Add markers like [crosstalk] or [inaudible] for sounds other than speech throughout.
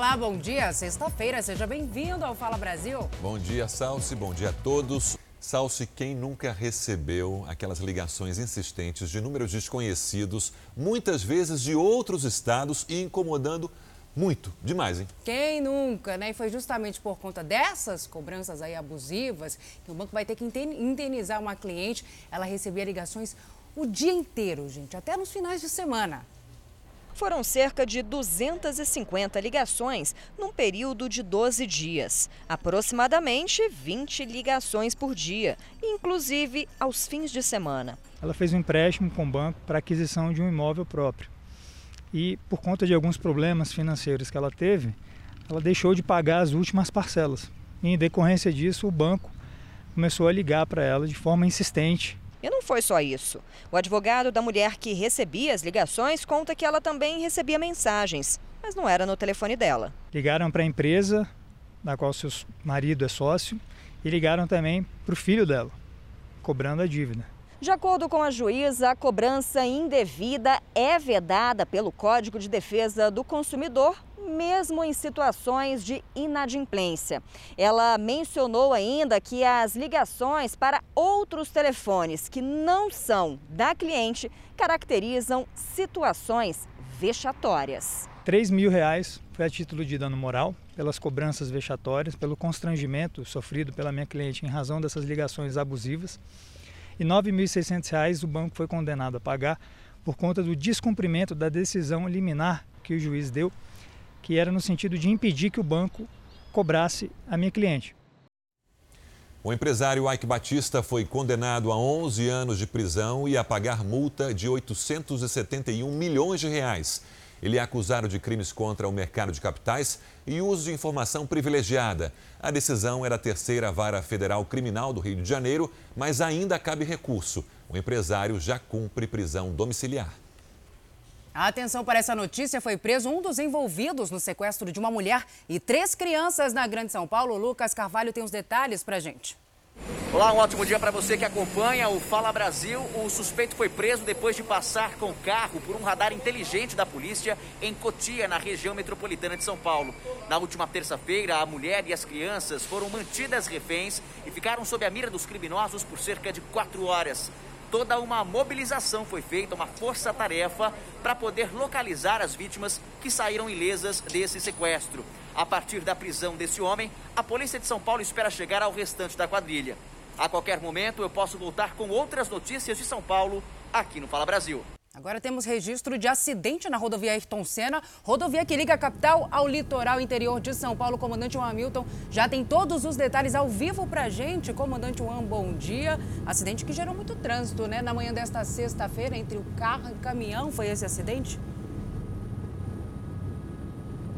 Olá, bom dia. Sexta-feira, seja bem-vindo ao Fala Brasil. Bom dia, Salsi. Bom dia a todos. Salsi, quem nunca recebeu aquelas ligações insistentes de números desconhecidos, muitas vezes de outros estados e incomodando muito, demais, hein? Quem nunca, né? E foi justamente por conta dessas cobranças aí abusivas que o banco vai ter que indenizar uma cliente. Ela recebia ligações o dia inteiro, gente, até nos finais de semana. Foram cerca de 250 ligações num período de 12 dias. Aproximadamente 20 ligações por dia, inclusive aos fins de semana. Ela fez um empréstimo com o banco para aquisição de um imóvel próprio. E por conta de alguns problemas financeiros que ela teve, ela deixou de pagar as últimas parcelas. E em decorrência disso, o banco começou a ligar para ela de forma insistente e não foi só isso. O advogado da mulher que recebia as ligações conta que ela também recebia mensagens, mas não era no telefone dela. Ligaram para a empresa, da qual seu marido é sócio, e ligaram também para o filho dela, cobrando a dívida. De acordo com a juíza, a cobrança indevida é vedada pelo Código de Defesa do Consumidor mesmo em situações de inadimplência. Ela mencionou ainda que as ligações para outros telefones que não são da cliente caracterizam situações vexatórias. 3 mil reais foi a título de dano moral pelas cobranças vexatórias, pelo constrangimento sofrido pela minha cliente em razão dessas ligações abusivas. E R$ 9.600 o banco foi condenado a pagar por conta do descumprimento da decisão liminar que o juiz deu que era no sentido de impedir que o banco cobrasse a minha cliente. O empresário Ike Batista foi condenado a 11 anos de prisão e a pagar multa de 871 milhões de reais. Ele é acusado de crimes contra o mercado de capitais e uso de informação privilegiada. A decisão era a terceira vara federal criminal do Rio de Janeiro, mas ainda cabe recurso. O empresário já cumpre prisão domiciliar. A atenção para essa notícia foi preso um dos envolvidos no sequestro de uma mulher e três crianças na Grande São Paulo. Lucas Carvalho tem os detalhes para gente. Olá, um ótimo dia para você que acompanha o Fala Brasil. O suspeito foi preso depois de passar com carro por um radar inteligente da polícia em Cotia, na região metropolitana de São Paulo. Na última terça-feira, a mulher e as crianças foram mantidas reféns e ficaram sob a mira dos criminosos por cerca de quatro horas toda uma mobilização foi feita, uma força-tarefa para poder localizar as vítimas que saíram ilesas desse sequestro. A partir da prisão desse homem, a polícia de São Paulo espera chegar ao restante da quadrilha. A qualquer momento eu posso voltar com outras notícias de São Paulo aqui no Fala Brasil. Agora temos registro de acidente na rodovia Ayrton Senna, rodovia que liga a capital ao litoral interior de São Paulo. Comandante Juan Hamilton já tem todos os detalhes ao vivo pra gente. Comandante Juan, bom dia. Acidente que gerou muito trânsito, né? Na manhã desta sexta-feira, entre o carro e o caminhão, foi esse acidente?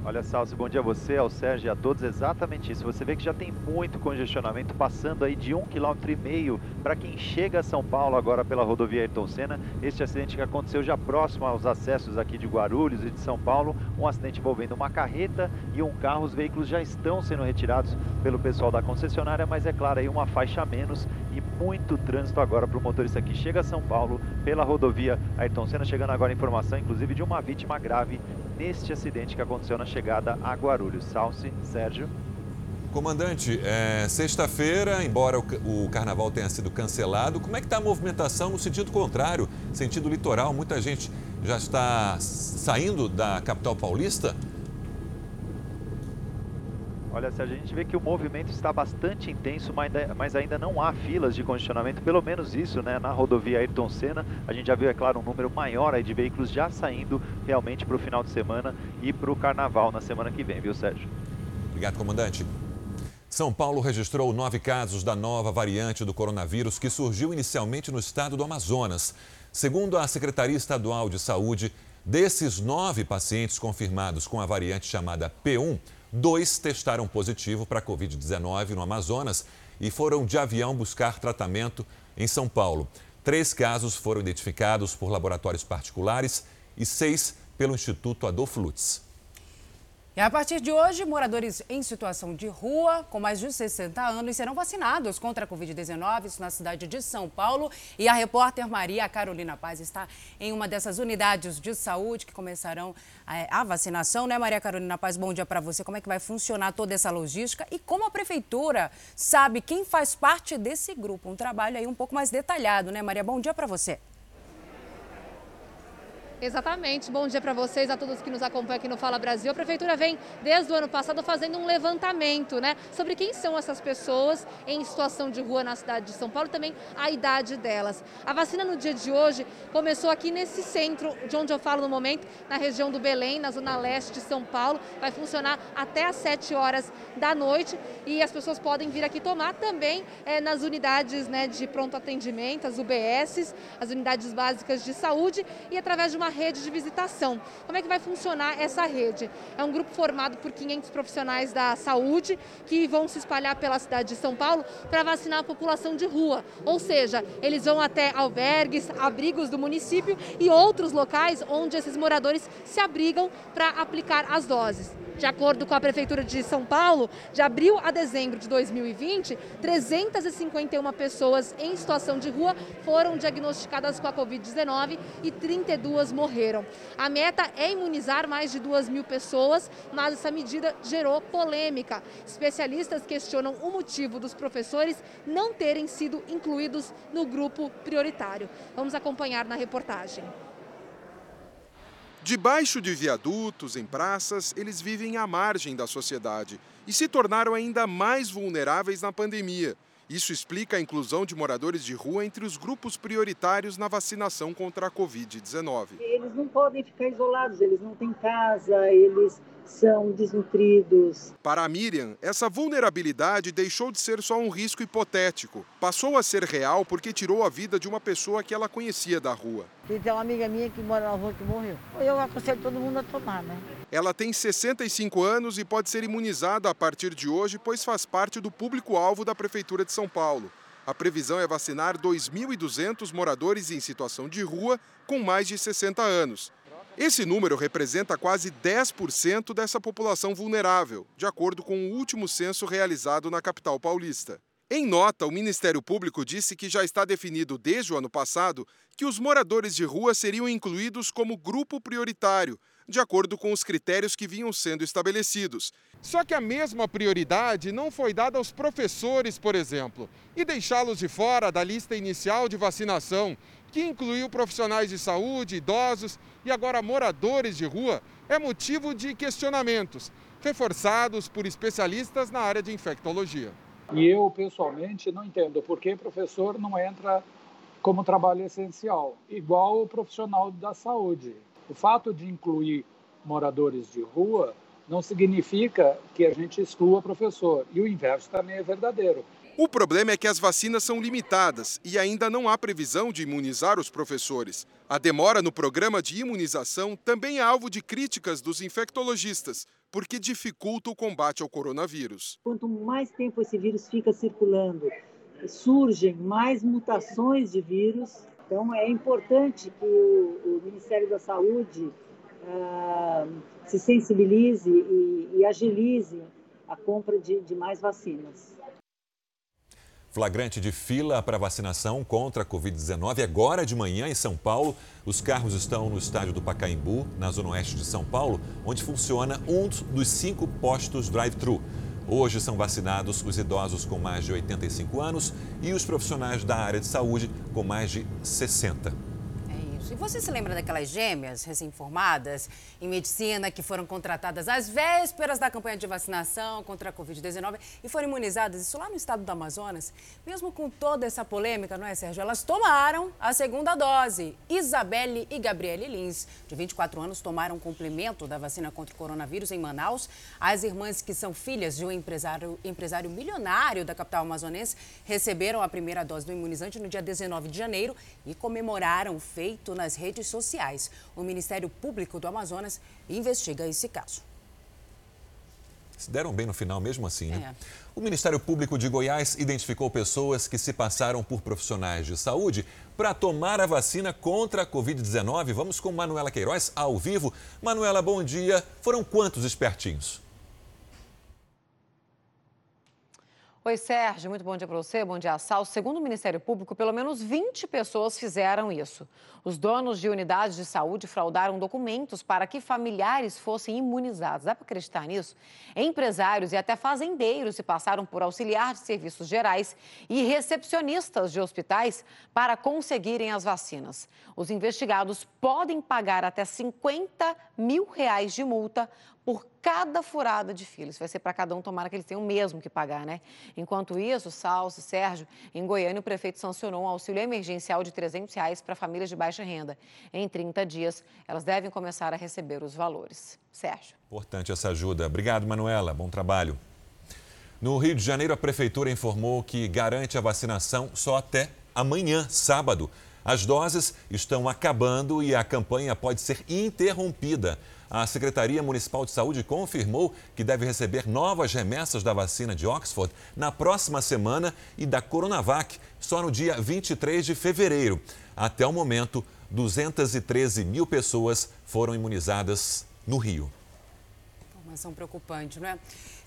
Olha, Salsi, bom dia a você, ao Sérgio e a todos. Exatamente isso. Você vê que já tem muito congestionamento, passando aí de um quilômetro e meio para quem chega a São Paulo agora pela rodovia Ayrton Senna. Este acidente que aconteceu já próximo aos acessos aqui de Guarulhos e de São Paulo. Um acidente envolvendo uma carreta e um carro. Os veículos já estão sendo retirados pelo pessoal da concessionária, mas é claro aí uma faixa a menos e muito trânsito agora para o motorista que chega a São Paulo pela rodovia Ayrton Senna. Chegando agora a informação, inclusive, de uma vítima grave neste acidente que aconteceu na chegada a Guarulhos. Salce, Sérgio. Comandante, é, sexta-feira, embora o, o, carnaval tenha sido cancelado, como é que está a movimentação no sentido contrário, sentido litoral? Muita gente já está saindo da capital paulista? Olha, Sérgio, a gente vê que o movimento está bastante intenso, mas ainda não há filas de congestionamento, pelo menos isso, né? Na rodovia Ayrton Senna, a gente já viu, é claro, um número maior aí de veículos já saindo realmente para o final de semana e para o carnaval na semana que vem, viu, Sérgio? Obrigado, comandante. São Paulo registrou nove casos da nova variante do coronavírus que surgiu inicialmente no estado do Amazonas. Segundo a Secretaria Estadual de Saúde, desses nove pacientes confirmados com a variante chamada P1, Dois testaram positivo para a Covid-19 no Amazonas e foram de avião buscar tratamento em São Paulo. Três casos foram identificados por laboratórios particulares e seis pelo Instituto Adolfo Lutz. E a partir de hoje, moradores em situação de rua com mais de 60 anos serão vacinados contra a Covid-19 na cidade de São Paulo. E a repórter Maria Carolina Paz está em uma dessas unidades de saúde que começarão eh, a vacinação, né, Maria Carolina Paz? Bom dia para você. Como é que vai funcionar toda essa logística e como a prefeitura sabe quem faz parte desse grupo? Um trabalho aí um pouco mais detalhado, né, Maria? Bom dia para você. Exatamente. Bom dia para vocês, a todos que nos acompanham aqui no Fala Brasil. A prefeitura vem desde o ano passado fazendo um levantamento, né, sobre quem são essas pessoas em situação de rua na cidade de São Paulo também a idade delas. A vacina no dia de hoje começou aqui nesse centro, de onde eu falo no momento, na região do Belém, na zona leste de São Paulo. Vai funcionar até às 7 horas da noite e as pessoas podem vir aqui tomar também é, nas unidades né, de pronto atendimento, as UBSs, as unidades básicas de saúde e através de uma rede de visitação. Como é que vai funcionar essa rede? É um grupo formado por 500 profissionais da saúde que vão se espalhar pela cidade de São Paulo para vacinar a população de rua. Ou seja, eles vão até albergues, abrigos do município e outros locais onde esses moradores se abrigam para aplicar as doses. De acordo com a Prefeitura de São Paulo, de abril a dezembro de 2020, 351 pessoas em situação de rua foram diagnosticadas com a Covid-19 e 32 morreram. A meta é imunizar mais de 2 mil pessoas, mas essa medida gerou polêmica. Especialistas questionam o motivo dos professores não terem sido incluídos no grupo prioritário. Vamos acompanhar na reportagem. Debaixo de viadutos, em praças, eles vivem à margem da sociedade e se tornaram ainda mais vulneráveis na pandemia. Isso explica a inclusão de moradores de rua entre os grupos prioritários na vacinação contra a Covid-19. Eles não podem ficar isolados, eles não têm casa, eles são desnutridos. Para a Miriam, essa vulnerabilidade deixou de ser só um risco hipotético. Passou a ser real porque tirou a vida de uma pessoa que ela conhecia da rua. Tem uma amiga minha que mora na rua que morreu. Eu aconselho todo mundo a tomar, né? Ela tem 65 anos e pode ser imunizada a partir de hoje, pois faz parte do público-alvo da Prefeitura de São Paulo. A previsão é vacinar 2.200 moradores em situação de rua com mais de 60 anos. Esse número representa quase 10% dessa população vulnerável, de acordo com o último censo realizado na capital paulista. Em nota, o Ministério Público disse que já está definido desde o ano passado que os moradores de rua seriam incluídos como grupo prioritário, de acordo com os critérios que vinham sendo estabelecidos. Só que a mesma prioridade não foi dada aos professores, por exemplo, e deixá-los de fora da lista inicial de vacinação, que incluiu profissionais de saúde, idosos e agora moradores de rua, é motivo de questionamentos, reforçados por especialistas na área de infectologia. E eu, pessoalmente, não entendo por que professor não entra como trabalho essencial, igual o profissional da saúde. O fato de incluir moradores de rua não significa que a gente exclua professor. E o inverso também é verdadeiro. O problema é que as vacinas são limitadas e ainda não há previsão de imunizar os professores. A demora no programa de imunização também é alvo de críticas dos infectologistas, porque dificulta o combate ao coronavírus. Quanto mais tempo esse vírus fica circulando, surgem mais mutações de vírus. Então, é importante que o, Ministério da Saúde ah, se sensibilize e, e, agilize a compra de, de mais vacinas. Flagrante de fila para vacinação contra a Covid-19 agora de manhã em São Paulo. Os carros estão no estádio do Pacaembu, na zona oeste de São Paulo, onde funciona um dos cinco postos drive-thru. Hoje são vacinados os idosos com mais de 85 anos e os profissionais da área de saúde com mais de 60. E você se lembra daquelas gêmeas recém-formadas em medicina que foram contratadas às vésperas da campanha de vacinação contra a Covid-19 e foram imunizadas, isso lá no estado do Amazonas? Mesmo com toda essa polêmica, não é, Sérgio? Elas tomaram a segunda dose. Isabelle e Gabriele Lins, de 24 anos, tomaram complemento da vacina contra o coronavírus em Manaus. As irmãs, que são filhas de um empresário, empresário milionário da capital amazonense, receberam a primeira dose do imunizante no dia 19 de janeiro e comemoraram o feito na nas redes sociais. O Ministério Público do Amazonas investiga esse caso. se deram bem no final mesmo assim, né? É. O Ministério Público de Goiás identificou pessoas que se passaram por profissionais de saúde para tomar a vacina contra a Covid-19. Vamos com Manuela Queiroz ao vivo. Manuela, bom dia. Foram quantos espertinhos? Oi, Sérgio, muito bom dia para você, bom dia, Sal. Segundo o Ministério Público, pelo menos 20 pessoas fizeram isso. Os donos de unidades de saúde fraudaram documentos para que familiares fossem imunizados. Dá para acreditar nisso? Empresários e até fazendeiros se passaram por auxiliar de serviços gerais e recepcionistas de hospitais para conseguirem as vacinas. Os investigados podem pagar até 50 mil reais de multa por cada furada de fila. Isso vai ser para cada um, tomara que eles tenham mesmo que pagar, né? Enquanto isso, Salso Sérgio, em Goiânia, o prefeito sancionou um auxílio emergencial de 300 reais para famílias de baixa renda. Em 30 dias, elas devem começar a receber os valores. Sérgio. Importante essa ajuda. Obrigado, Manuela. Bom trabalho. No Rio de Janeiro, a prefeitura informou que garante a vacinação só até amanhã, sábado. As doses estão acabando e a campanha pode ser interrompida a Secretaria Municipal de Saúde confirmou que deve receber novas remessas da vacina de Oxford na próxima semana e da Coronavac só no dia 23 de fevereiro. Até o momento, 213 mil pessoas foram imunizadas no Rio. Informação preocupante, não é?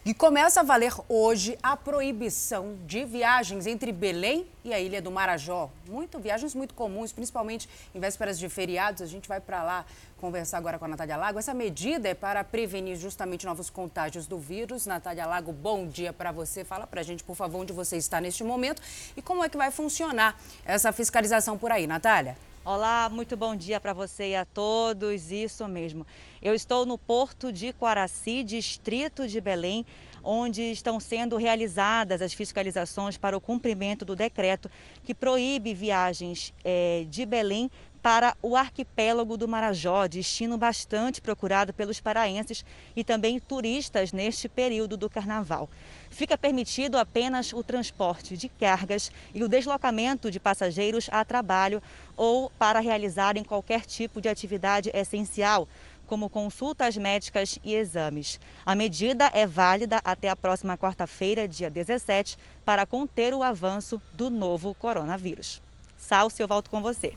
E começa a valer hoje a proibição de viagens entre Belém e a Ilha do Marajó. Muito, viagens muito comuns, principalmente em vésperas de feriados. A gente vai para lá conversar agora com a Natália Lago. Essa medida é para prevenir justamente novos contágios do vírus. Natália Lago, bom dia para você. Fala para a gente, por favor, onde você está neste momento e como é que vai funcionar essa fiscalização por aí, Natália. Olá, muito bom dia para você e a todos. Isso mesmo. Eu estou no Porto de Quaraci, distrito de Belém, onde estão sendo realizadas as fiscalizações para o cumprimento do decreto que proíbe viagens é, de Belém para o arquipélago do Marajó, destino bastante procurado pelos paraenses e também turistas neste período do carnaval. Fica permitido apenas o transporte de cargas e o deslocamento de passageiros a trabalho ou para realizarem qualquer tipo de atividade essencial, como consultas médicas e exames. A medida é válida até a próxima quarta-feira, dia 17, para conter o avanço do novo coronavírus. Sal, eu volto com você.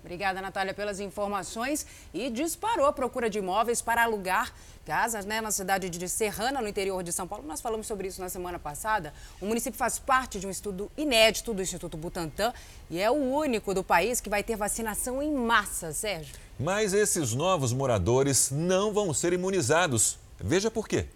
Obrigada, Natália, pelas informações. E disparou a procura de imóveis para alugar casas né, na cidade de Serrana, no interior de São Paulo. Nós falamos sobre isso na semana passada. O município faz parte de um estudo inédito do Instituto Butantan e é o único do país que vai ter vacinação em massa, Sérgio. Mas esses novos moradores não vão ser imunizados. Veja por quê.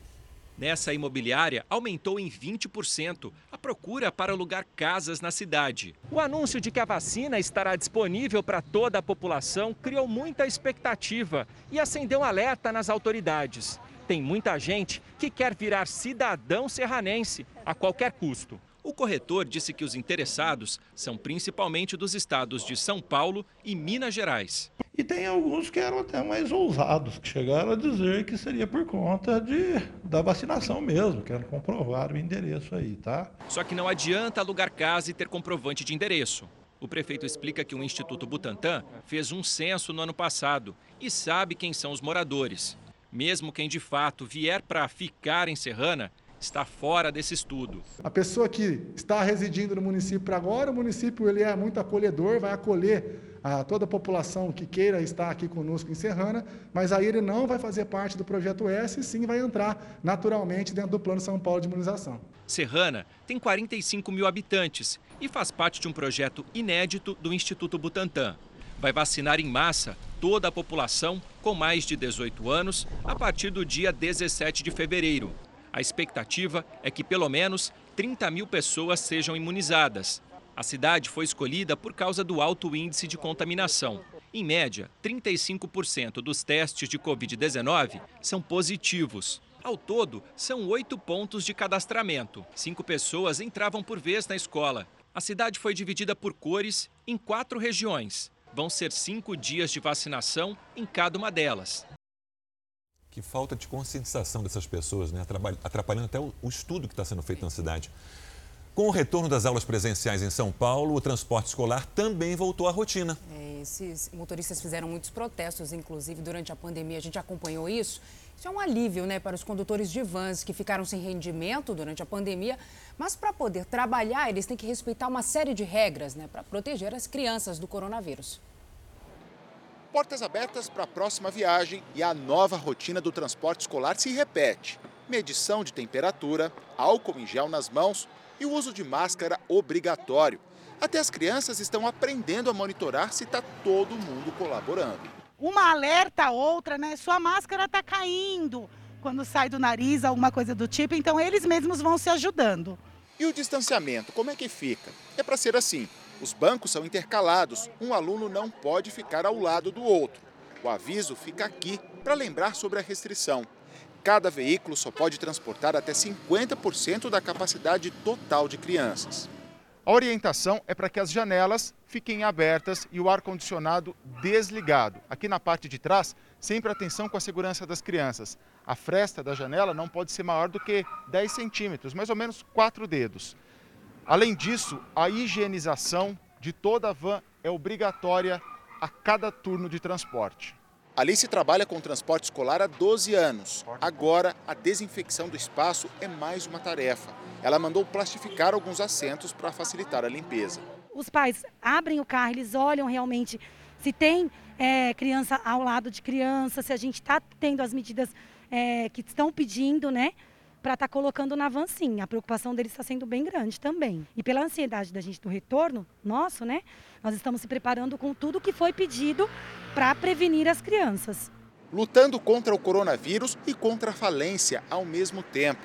Nessa imobiliária, aumentou em 20% a procura para alugar casas na cidade. O anúncio de que a vacina estará disponível para toda a população criou muita expectativa e acendeu alerta nas autoridades. Tem muita gente que quer virar cidadão serranense a qualquer custo. O corretor disse que os interessados são principalmente dos estados de São Paulo e Minas Gerais. E tem alguns que eram até mais ousados, que chegaram a dizer que seria por conta de, da vacinação mesmo, querem comprovar o endereço aí, tá? Só que não adianta alugar casa e ter comprovante de endereço. O prefeito explica que o Instituto Butantan fez um censo no ano passado e sabe quem são os moradores. Mesmo quem de fato vier para ficar em Serrana, está fora desse estudo. A pessoa que está residindo no município agora, o município ele é muito acolhedor, vai acolher a toda a população que queira estar aqui conosco em Serrana, mas aí ele não vai fazer parte do projeto S, e sim vai entrar naturalmente dentro do Plano São Paulo de Imunização. Serrana tem 45 mil habitantes e faz parte de um projeto inédito do Instituto Butantan. Vai vacinar em massa toda a população com mais de 18 anos a partir do dia 17 de fevereiro. A expectativa é que pelo menos 30 mil pessoas sejam imunizadas. A cidade foi escolhida por causa do alto índice de contaminação. Em média, 35% dos testes de Covid-19 são positivos. Ao todo, são oito pontos de cadastramento. Cinco pessoas entravam por vez na escola. A cidade foi dividida por cores em quatro regiões. Vão ser cinco dias de vacinação em cada uma delas. Que falta de conscientização dessas pessoas, né? atrapalhando até o estudo que está sendo feito na cidade. Com o retorno das aulas presenciais em São Paulo, o transporte escolar também voltou à rotina. É Esses motoristas fizeram muitos protestos, inclusive durante a pandemia. A gente acompanhou isso. Isso é um alívio né, para os condutores de vans que ficaram sem rendimento durante a pandemia. Mas para poder trabalhar, eles têm que respeitar uma série de regras né, para proteger as crianças do coronavírus. Portas abertas para a próxima viagem e a nova rotina do transporte escolar se repete. Medição de temperatura, álcool em gel nas mãos e o uso de máscara obrigatório. Até as crianças estão aprendendo a monitorar se está todo mundo colaborando. Uma alerta a outra, né? Sua máscara está caindo quando sai do nariz, alguma coisa do tipo, então eles mesmos vão se ajudando. E o distanciamento, como é que fica? É para ser assim. Os bancos são intercalados, um aluno não pode ficar ao lado do outro. O aviso fica aqui para lembrar sobre a restrição. Cada veículo só pode transportar até 50% da capacidade total de crianças. A orientação é para que as janelas fiquem abertas e o ar-condicionado desligado. Aqui na parte de trás, sempre atenção com a segurança das crianças. A fresta da janela não pode ser maior do que 10 centímetros, mais ou menos 4 dedos. Além disso, a higienização de toda a van é obrigatória a cada turno de transporte. Alice trabalha com transporte escolar há 12 anos. Agora, a desinfecção do espaço é mais uma tarefa. Ela mandou plastificar alguns assentos para facilitar a limpeza. Os pais abrem o carro, eles olham realmente se tem é, criança ao lado de criança, se a gente está tendo as medidas é, que estão pedindo, né? Para estar tá colocando na van, sim. A preocupação deles está sendo bem grande também. E pela ansiedade da gente do retorno nosso, né? Nós estamos se preparando com tudo que foi pedido para prevenir as crianças. Lutando contra o coronavírus e contra a falência ao mesmo tempo.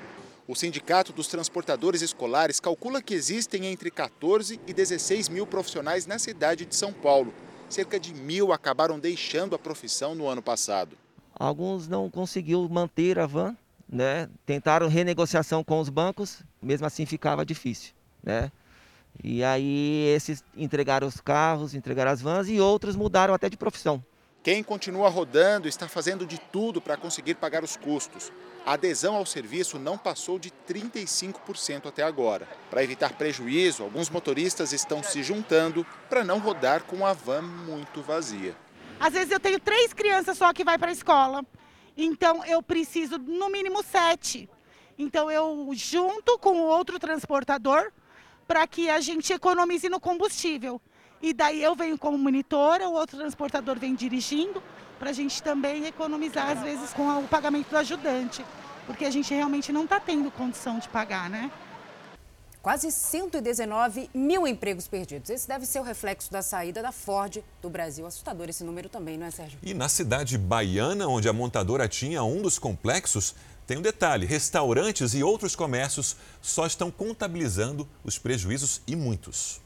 O Sindicato dos Transportadores Escolares calcula que existem entre 14 e 16 mil profissionais na cidade de São Paulo. Cerca de mil acabaram deixando a profissão no ano passado. Alguns não conseguiu manter a van, né? Tentaram renegociação com os bancos, mesmo assim ficava difícil, né? E aí esses entregaram os carros, entregaram as vans e outros mudaram até de profissão. Quem continua rodando está fazendo de tudo para conseguir pagar os custos. A adesão ao serviço não passou de 35% até agora. Para evitar prejuízo, alguns motoristas estão se juntando para não rodar com a van muito vazia. Às vezes eu tenho três crianças só que vai para a escola, então eu preciso no mínimo sete. Então eu junto com o outro transportador para que a gente economize no combustível. E daí eu venho como monitora, o outro transportador vem dirigindo, para a gente também economizar, às vezes, com o pagamento do ajudante. Porque a gente realmente não está tendo condição de pagar, né? Quase 119 mil empregos perdidos. Esse deve ser o reflexo da saída da Ford do Brasil. Assustador esse número também, não é, Sérgio? E na cidade baiana, onde a montadora tinha um dos complexos, tem um detalhe: restaurantes e outros comércios só estão contabilizando os prejuízos e muitos.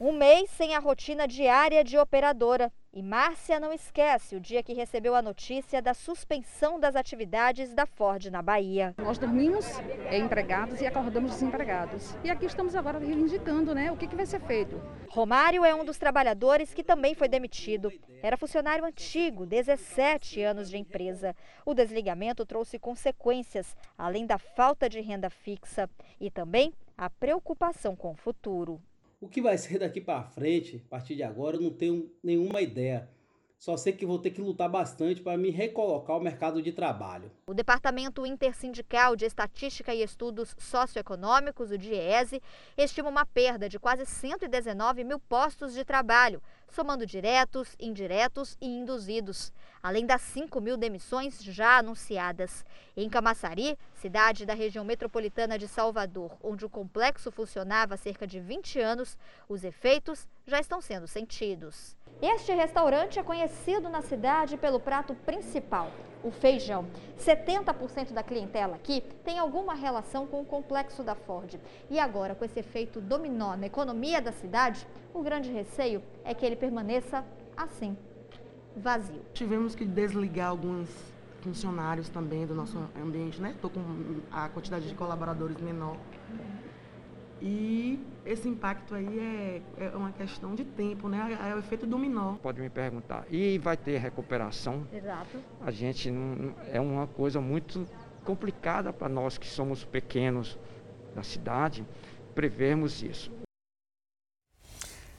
Um mês sem a rotina diária de operadora. E Márcia não esquece o dia que recebeu a notícia da suspensão das atividades da Ford na Bahia. Nós dormimos empregados e acordamos desempregados. E aqui estamos agora reivindicando né, o que, que vai ser feito. Romário é um dos trabalhadores que também foi demitido. Era funcionário antigo, 17 anos de empresa. O desligamento trouxe consequências, além da falta de renda fixa e também a preocupação com o futuro. O que vai ser daqui para frente, a partir de agora, eu não tenho nenhuma ideia. Só sei que vou ter que lutar bastante para me recolocar ao mercado de trabalho. O Departamento Intersindical de Estatística e Estudos Socioeconômicos, o DIESE, estima uma perda de quase 119 mil postos de trabalho, somando diretos, indiretos e induzidos, além das 5 mil demissões já anunciadas. Em Camaçari, cidade da região metropolitana de Salvador, onde o complexo funcionava há cerca de 20 anos, os efeitos já estão sendo sentidos. Este restaurante é conhecido na cidade pelo prato principal, o feijão. 70% da clientela aqui tem alguma relação com o complexo da Ford. E agora, com esse efeito dominó na economia da cidade, o grande receio é que ele permaneça assim, vazio. Tivemos que desligar alguns funcionários também do nosso ambiente, né? Estou com a quantidade de colaboradores menor. E esse impacto aí é, é uma questão de tempo, né? É o efeito dominó. Pode me perguntar. E vai ter recuperação? Exato. A gente não, é uma coisa muito complicada para nós que somos pequenos da cidade prevermos isso.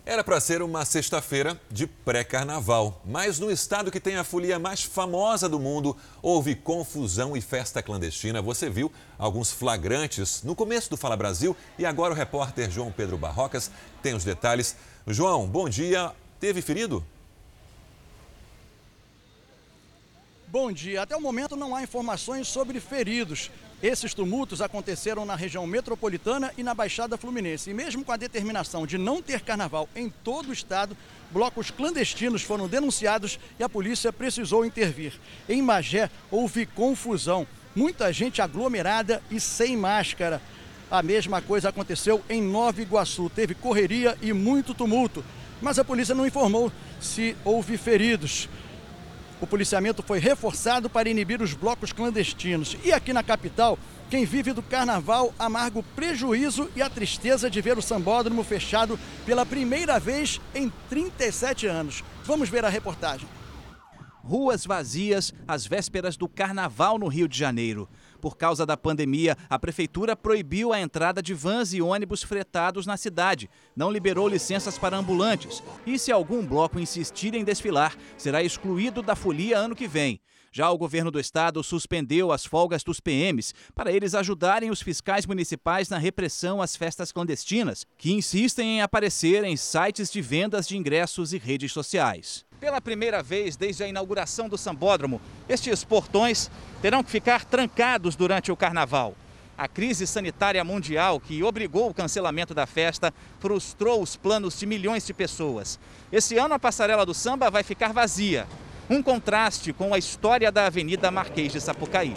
Era para ser uma sexta-feira de pré-carnaval, mas no estado que tem a folia mais famosa do mundo, houve confusão e festa clandestina. Você viu alguns flagrantes no começo do Fala Brasil e agora o repórter João Pedro Barrocas tem os detalhes. João, bom dia. Teve ferido? Bom dia. Até o momento não há informações sobre feridos. Esses tumultos aconteceram na região metropolitana e na Baixada Fluminense. E mesmo com a determinação de não ter carnaval em todo o estado, blocos clandestinos foram denunciados e a polícia precisou intervir. Em Magé houve confusão, muita gente aglomerada e sem máscara. A mesma coisa aconteceu em Nova Iguaçu. Teve correria e muito tumulto, mas a polícia não informou se houve feridos. O policiamento foi reforçado para inibir os blocos clandestinos. E aqui na capital, quem vive do carnaval amarga o prejuízo e a tristeza de ver o sambódromo fechado pela primeira vez em 37 anos. Vamos ver a reportagem. Ruas vazias às vésperas do carnaval no Rio de Janeiro. Por causa da pandemia, a prefeitura proibiu a entrada de vans e ônibus fretados na cidade, não liberou licenças para ambulantes e, se algum bloco insistir em desfilar, será excluído da folia ano que vem. Já o governo do estado suspendeu as folgas dos PMs para eles ajudarem os fiscais municipais na repressão às festas clandestinas, que insistem em aparecer em sites de vendas de ingressos e redes sociais. Pela primeira vez desde a inauguração do Sambódromo, estes portões terão que ficar trancados durante o carnaval. A crise sanitária mundial que obrigou o cancelamento da festa frustrou os planos de milhões de pessoas. Esse ano a passarela do samba vai ficar vazia. Um contraste com a história da Avenida Marquês de Sapucaí.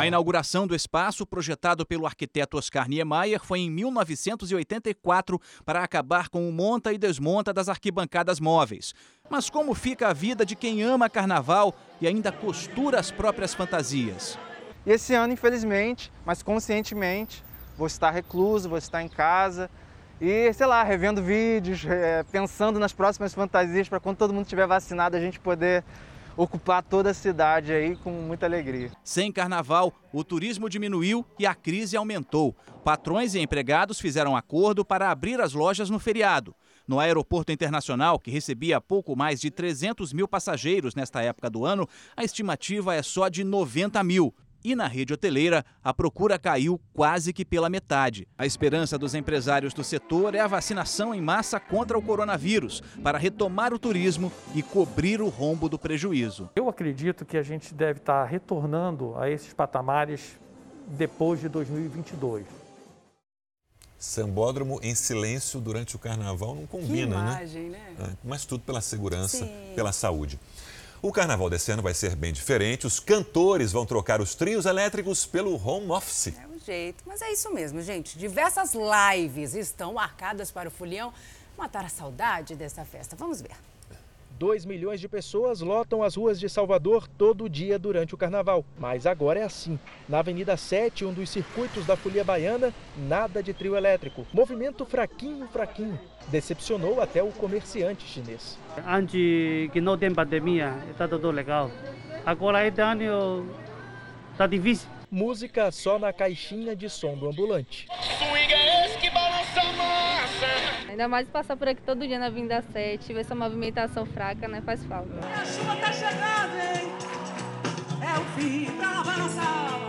A inauguração do espaço, projetado pelo arquiteto Oscar Niemeyer, foi em 1984 para acabar com o monta e desmonta das arquibancadas móveis. Mas como fica a vida de quem ama carnaval e ainda costura as próprias fantasias? Esse ano, infelizmente, mas conscientemente, vou estar recluso, vou estar em casa e, sei lá, revendo vídeos, é, pensando nas próximas fantasias para quando todo mundo estiver vacinado a gente poder ocupar toda a cidade aí com muita alegria. Sem carnaval, o turismo diminuiu e a crise aumentou. Patrões e empregados fizeram acordo para abrir as lojas no feriado. No aeroporto internacional, que recebia pouco mais de 300 mil passageiros nesta época do ano, a estimativa é só de 90 mil. E na rede hoteleira, a procura caiu quase que pela metade. A esperança dos empresários do setor é a vacinação em massa contra o coronavírus, para retomar o turismo e cobrir o rombo do prejuízo. Eu acredito que a gente deve estar retornando a esses patamares depois de 2022. Sambódromo em silêncio durante o carnaval não combina, que imagem, né? né? Mas tudo pela segurança, Sim. pela saúde. O carnaval desse ano vai ser bem diferente. Os cantores vão trocar os trios elétricos pelo home office. É um jeito, mas é isso mesmo, gente. Diversas lives estão marcadas para o Folião matar a saudade dessa festa. Vamos ver. 2 milhões de pessoas lotam as ruas de Salvador todo dia durante o carnaval. Mas agora é assim. Na Avenida 7, um dos circuitos da Folia Baiana, nada de trio elétrico. Movimento fraquinho, fraquinho. Decepcionou até o comerciante chinês. Antes que não tem pandemia, está tudo legal. Agora este ano está difícil. Música só na caixinha de som do ambulante. Swing Ainda mais passar por aqui todo dia na Vinda 7, ver essa movimentação fraca, né? Faz falta. A chuva tá chegando, hein? É o fim pra balançar,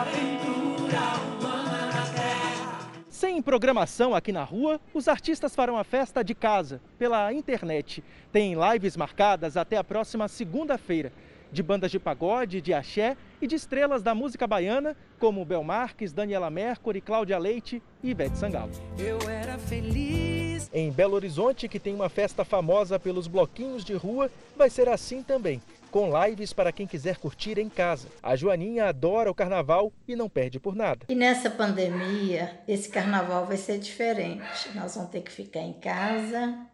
aventura humana na terra. Sem programação aqui na rua, os artistas farão a festa de casa, pela internet. Tem lives marcadas até a próxima segunda-feira de bandas de pagode, de axé e de estrelas da música baiana, como Bel Marques, Daniela Mercury, Cláudia Leite e Ivete Sangalo. Eu era feliz. Em Belo Horizonte, que tem uma festa famosa pelos bloquinhos de rua, vai ser assim também, com lives para quem quiser curtir em casa. A Joaninha adora o carnaval e não perde por nada. E nessa pandemia, esse carnaval vai ser diferente. Nós vamos ter que ficar em casa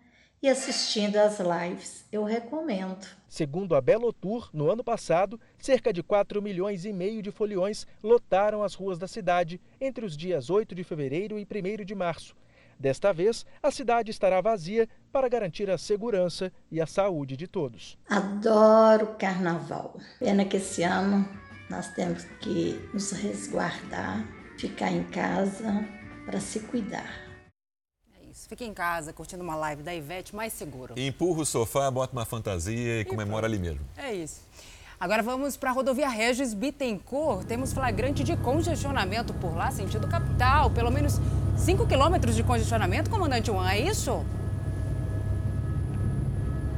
e assistindo às lives. Eu recomendo. Segundo a Belo Tour, no ano passado, cerca de 4 milhões e meio de foliões lotaram as ruas da cidade entre os dias 8 de fevereiro e 1 de março. Desta vez, a cidade estará vazia para garantir a segurança e a saúde de todos. Adoro carnaval. Pena que esse ano nós temos que nos resguardar, ficar em casa para se cuidar. Fica em casa, curtindo uma live da Ivete, mais seguro. Empurra o sofá, bota uma fantasia e, e comemora ali mesmo. É isso. Agora vamos para a rodovia Regis Bittencourt. Temos flagrante de congestionamento por lá, sentido capital. Pelo menos 5 quilômetros de congestionamento, comandante Juan, é isso?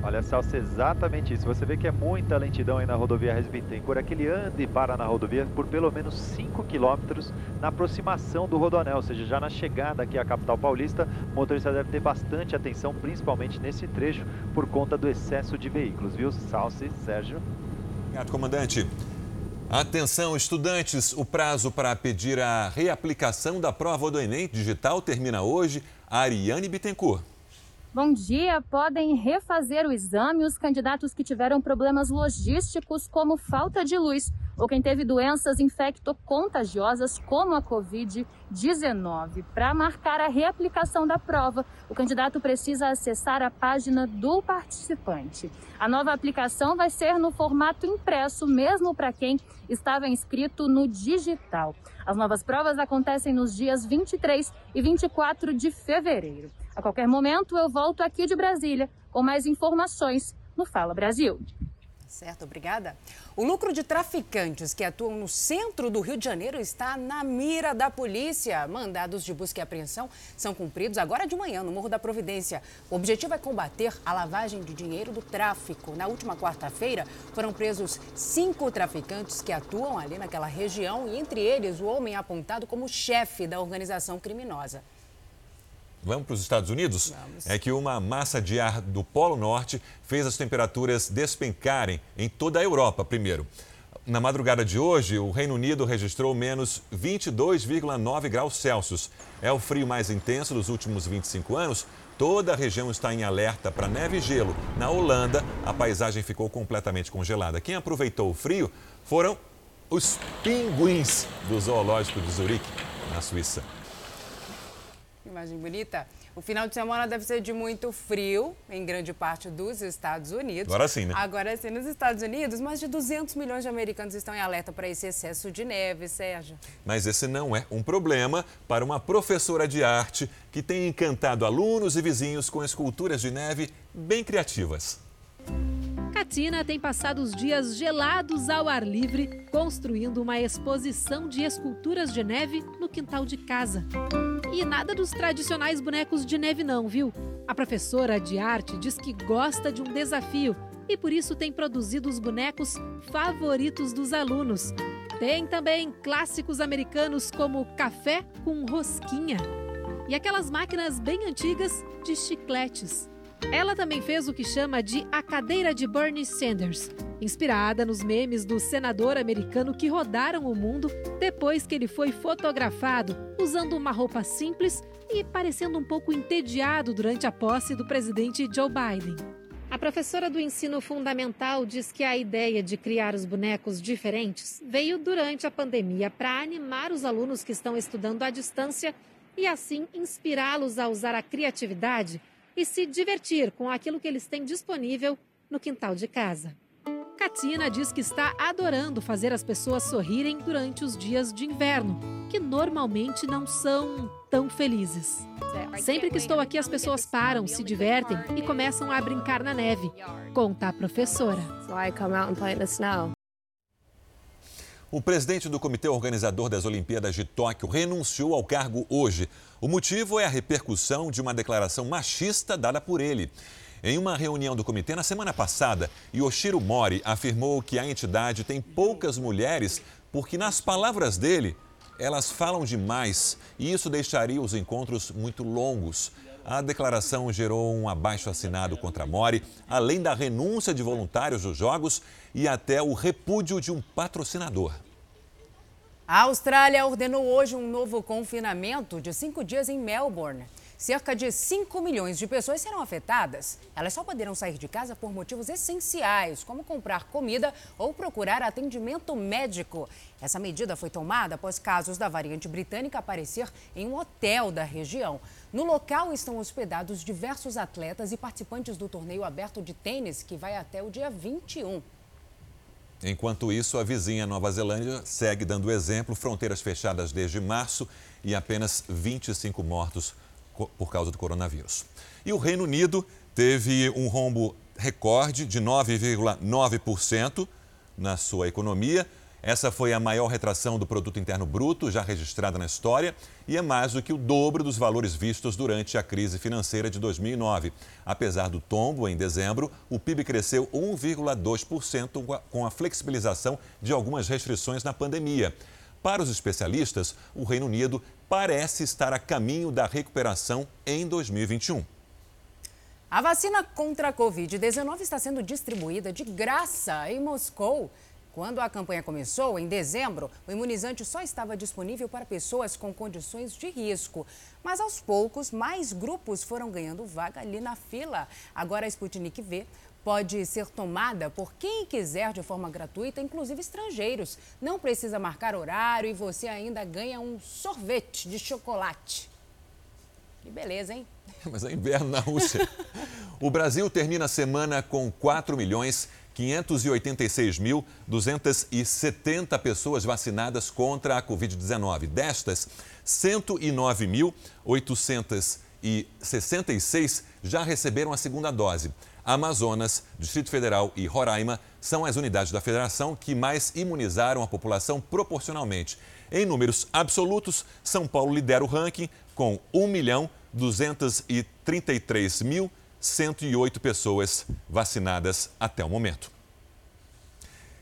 Olha, Celso, exatamente isso. Você vê que é muita lentidão aí na rodovia Regis Bittencourt. Aquele anda e para na rodovia por pelo menos 5 quilômetros na aproximação do Rodonel, ou seja, já na chegada aqui à capital paulista, o motorista deve ter bastante atenção, principalmente nesse trecho, por conta do excesso de veículos, viu, Salsi, Sérgio? Obrigado, comandante. Atenção, estudantes, o prazo para pedir a reaplicação da prova do Enem digital termina hoje. Ariane Bittencourt. Bom dia. Podem refazer o exame os candidatos que tiveram problemas logísticos, como falta de luz, ou quem teve doenças infecto-contagiosas, como a Covid-19. Para marcar a reaplicação da prova, o candidato precisa acessar a página do participante. A nova aplicação vai ser no formato impresso, mesmo para quem estava inscrito no digital. As novas provas acontecem nos dias 23 e 24 de fevereiro. A qualquer momento eu volto aqui de Brasília com mais informações no Fala Brasil. Certo, obrigada. O lucro de traficantes que atuam no centro do Rio de Janeiro está na mira da polícia. Mandados de busca e apreensão são cumpridos agora de manhã no Morro da Providência. O objetivo é combater a lavagem de dinheiro do tráfico. Na última quarta-feira, foram presos cinco traficantes que atuam ali naquela região e, entre eles, o homem apontado como chefe da organização criminosa. Vamos para os Estados Unidos? Vamos. É que uma massa de ar do Polo Norte fez as temperaturas despencarem em toda a Europa primeiro. Na madrugada de hoje, o Reino Unido registrou menos 22,9 graus Celsius. É o frio mais intenso dos últimos 25 anos. Toda a região está em alerta para neve e gelo. Na Holanda, a paisagem ficou completamente congelada. Quem aproveitou o frio foram os pinguins do Zoológico de Zurique, na Suíça. Imagem bonita. O final de semana deve ser de muito frio em grande parte dos Estados Unidos. Agora sim, né? Agora sim, nos Estados Unidos, mais de 200 milhões de americanos estão em alerta para esse excesso de neve, Sérgio. Mas esse não é um problema para uma professora de arte que tem encantado alunos e vizinhos com esculturas de neve bem criativas. Katina tem passado os dias gelados ao ar livre, construindo uma exposição de esculturas de neve no quintal de casa. E nada dos tradicionais bonecos de neve, não, viu? A professora de arte diz que gosta de um desafio e por isso tem produzido os bonecos favoritos dos alunos. Tem também clássicos americanos como café com rosquinha e aquelas máquinas bem antigas de chicletes. Ela também fez o que chama de a cadeira de Bernie Sanders, inspirada nos memes do senador americano que rodaram o mundo depois que ele foi fotografado usando uma roupa simples e parecendo um pouco entediado durante a posse do presidente Joe Biden. A professora do ensino fundamental diz que a ideia de criar os bonecos diferentes veio durante a pandemia para animar os alunos que estão estudando à distância e assim inspirá-los a usar a criatividade e se divertir com aquilo que eles têm disponível no quintal de casa. Katina diz que está adorando fazer as pessoas sorrirem durante os dias de inverno, que normalmente não são tão felizes. Sempre que estou aqui, as pessoas param, se divertem e começam a brincar na neve, conta a professora. O presidente do comitê organizador das Olimpíadas de Tóquio renunciou ao cargo hoje. O motivo é a repercussão de uma declaração machista dada por ele. Em uma reunião do comitê na semana passada, Yoshiro Mori afirmou que a entidade tem poucas mulheres porque, nas palavras dele, elas falam demais e isso deixaria os encontros muito longos. A declaração gerou um abaixo assinado contra Mori, além da renúncia de voluntários dos Jogos e até o repúdio de um patrocinador. A Austrália ordenou hoje um novo confinamento de cinco dias em Melbourne. Cerca de 5 milhões de pessoas serão afetadas. Elas só poderão sair de casa por motivos essenciais, como comprar comida ou procurar atendimento médico. Essa medida foi tomada após casos da variante britânica aparecer em um hotel da região. No local estão hospedados diversos atletas e participantes do torneio aberto de tênis, que vai até o dia 21. Enquanto isso, a vizinha Nova Zelândia segue dando exemplo, fronteiras fechadas desde março e apenas 25 mortos por causa do coronavírus. E o Reino Unido teve um rombo recorde de 9,9% na sua economia. Essa foi a maior retração do produto interno bruto já registrada na história e é mais do que o dobro dos valores vistos durante a crise financeira de 2009. Apesar do tombo em dezembro, o PIB cresceu 1,2% com a flexibilização de algumas restrições na pandemia. Para os especialistas, o Reino Unido parece estar a caminho da recuperação em 2021. A vacina contra a Covid-19 está sendo distribuída de graça em Moscou. Quando a campanha começou, em dezembro, o imunizante só estava disponível para pessoas com condições de risco. Mas aos poucos, mais grupos foram ganhando vaga ali na fila. Agora a Sputnik V pode ser tomada por quem quiser de forma gratuita, inclusive estrangeiros. Não precisa marcar horário e você ainda ganha um sorvete de chocolate. Que beleza, hein? [laughs] Mas é inverno na Rússia. o Brasil termina a semana com 4 milhões 586.270 pessoas vacinadas contra a Covid-19. Destas, 109.866 já receberam a segunda dose. Amazonas, Distrito Federal e Roraima são as unidades da federação que mais imunizaram a população proporcionalmente. Em números absolutos, São Paulo lidera o ranking com 1 milhão 233 mil 108 pessoas vacinadas até o momento.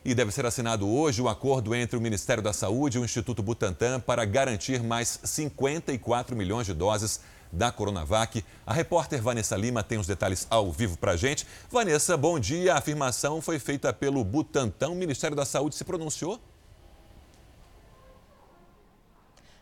E deve ser assinado hoje o acordo entre o Ministério da Saúde e o Instituto Butantan para garantir mais 54 milhões de doses da Coronavac. A repórter Vanessa Lima tem os detalhes ao vivo para a gente. Vanessa, bom dia. A afirmação foi feita pelo Butantan. O Ministério da Saúde se pronunciou?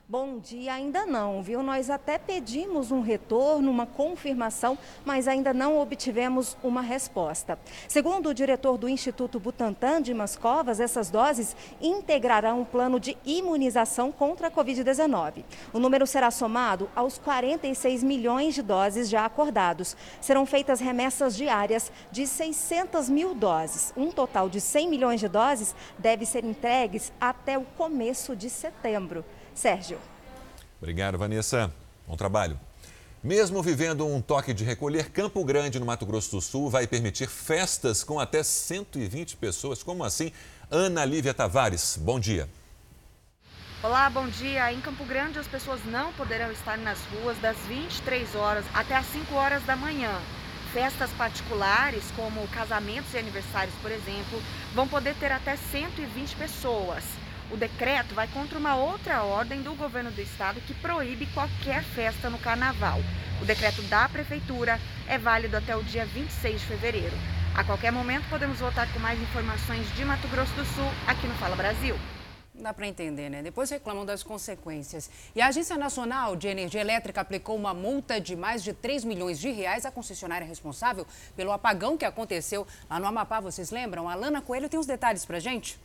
Bom dia, ainda não, viu? Nós até pedimos um retorno, uma confirmação, mas ainda não obtivemos uma resposta. Segundo o diretor do Instituto Butantan de Mascovas, essas doses integrarão um plano de imunização contra a Covid-19. O número será somado aos 46 milhões de doses já acordados. Serão feitas remessas diárias de 600 mil doses. Um total de 100 milhões de doses deve ser entregues até o começo de setembro. Sérgio. Obrigado, Vanessa. Bom trabalho. Mesmo vivendo um toque de recolher, Campo Grande, no Mato Grosso do Sul, vai permitir festas com até 120 pessoas. Como assim? Ana Lívia Tavares, bom dia. Olá, bom dia. Em Campo Grande, as pessoas não poderão estar nas ruas das 23 horas até as 5 horas da manhã. Festas particulares, como casamentos e aniversários, por exemplo, vão poder ter até 120 pessoas. O decreto vai contra uma outra ordem do governo do estado que proíbe qualquer festa no carnaval. O decreto da prefeitura é válido até o dia 26 de fevereiro. A qualquer momento podemos voltar com mais informações de Mato Grosso do Sul aqui no Fala Brasil. Dá para entender, né? Depois reclamam das consequências. E a Agência Nacional de Energia Elétrica aplicou uma multa de mais de 3 milhões de reais à concessionária responsável pelo apagão que aconteceu lá no Amapá. Vocês lembram? A Lana Coelho tem os detalhes para gente.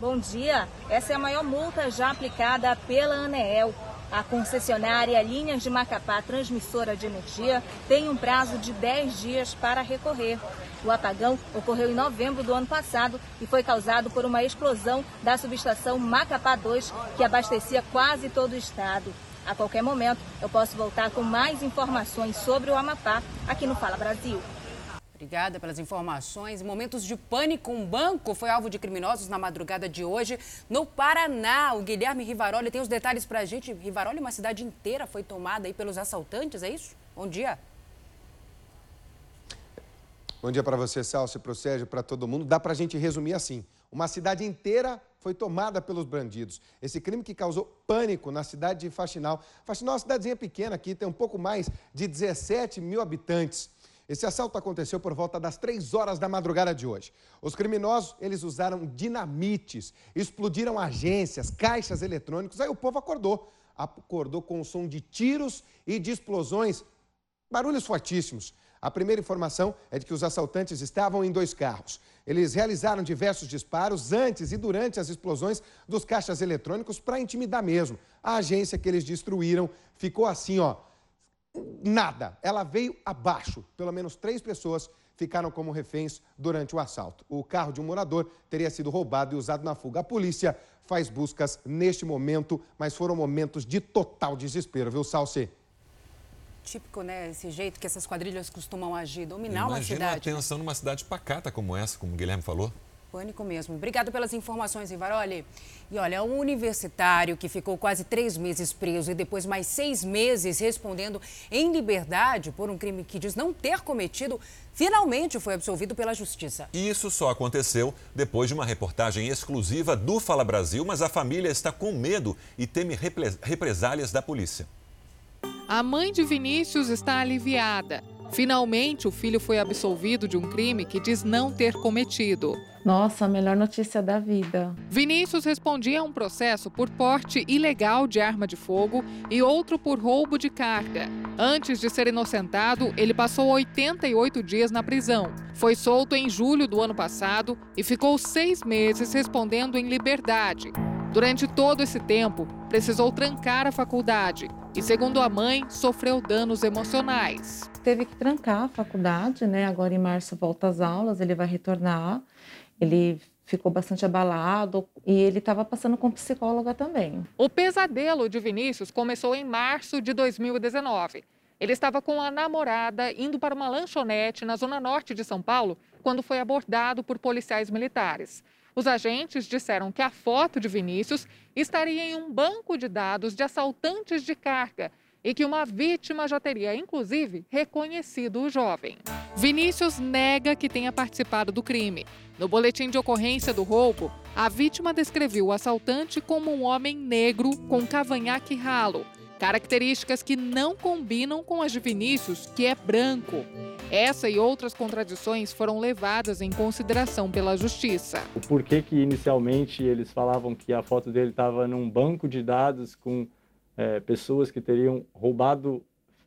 Bom dia. Essa é a maior multa já aplicada pela ANEEL. A concessionária Linhas de Macapá Transmissora de Energia tem um prazo de 10 dias para recorrer. O apagão ocorreu em novembro do ano passado e foi causado por uma explosão da subestação Macapá 2, que abastecia quase todo o estado. A qualquer momento, eu posso voltar com mais informações sobre o Amapá aqui no Fala Brasil. Obrigada pelas informações. Momentos de pânico, um banco foi alvo de criminosos na madrugada de hoje no Paraná. O Guilherme Rivaroli tem os detalhes para a gente. Rivaroli, uma cidade inteira foi tomada aí pelos assaltantes, é isso? Bom dia. Bom dia para você, Celso, para o Sérgio, para todo mundo. Dá para a gente resumir assim. Uma cidade inteira foi tomada pelos bandidos. Esse crime que causou pânico na cidade de Faxinal. Faxinal é uma cidadezinha pequena aqui, tem um pouco mais de 17 mil habitantes. Esse assalto aconteceu por volta das três horas da madrugada de hoje. Os criminosos, eles usaram dinamites, explodiram agências, caixas eletrônicos. Aí o povo acordou. Acordou com o som de tiros e de explosões, barulhos fortíssimos. A primeira informação é de que os assaltantes estavam em dois carros. Eles realizaram diversos disparos antes e durante as explosões dos caixas eletrônicos para intimidar mesmo. A agência que eles destruíram ficou assim, ó, nada. Ela veio abaixo. Pelo menos três pessoas ficaram como reféns durante o assalto. O carro de um morador teria sido roubado e usado na fuga. A polícia faz buscas neste momento, mas foram momentos de total desespero, viu, Salce? Típico, né? Esse jeito que essas quadrilhas costumam agir, dominar uma Imagina cidade. a tensão numa cidade pacata como essa, como o Guilherme falou. Pânico mesmo. Obrigado pelas informações, Ivaroli. E olha, um universitário que ficou quase três meses preso e depois mais seis meses respondendo em liberdade por um crime que diz não ter cometido, finalmente foi absolvido pela justiça. E isso só aconteceu depois de uma reportagem exclusiva do Fala Brasil, mas a família está com medo e teme represálias da polícia. A mãe de Vinícius está aliviada. Finalmente, o filho foi absolvido de um crime que diz não ter cometido. Nossa, a melhor notícia da vida. Vinícius respondia a um processo por porte ilegal de arma de fogo e outro por roubo de carga. Antes de ser inocentado, ele passou 88 dias na prisão. Foi solto em julho do ano passado e ficou seis meses respondendo em liberdade. Durante todo esse tempo, precisou trancar a faculdade e, segundo a mãe, sofreu danos emocionais. Teve que trancar a faculdade, né? Agora em março volta às aulas, ele vai retornar. Ele ficou bastante abalado e ele estava passando com psicóloga também. O pesadelo de Vinícius começou em março de 2019. Ele estava com a namorada indo para uma lanchonete na zona norte de São Paulo quando foi abordado por policiais militares. Os agentes disseram que a foto de Vinícius estaria em um banco de dados de assaltantes de carga e que uma vítima já teria, inclusive, reconhecido o jovem. Vinícius nega que tenha participado do crime. No boletim de ocorrência do roubo, a vítima descreveu o assaltante como um homem negro com cavanhaque ralo, características que não combinam com as de Vinícius, que é branco. Essa e outras contradições foram levadas em consideração pela justiça. O porquê que inicialmente eles falavam que a foto dele estava num banco de dados com é, pessoas que teriam roubado,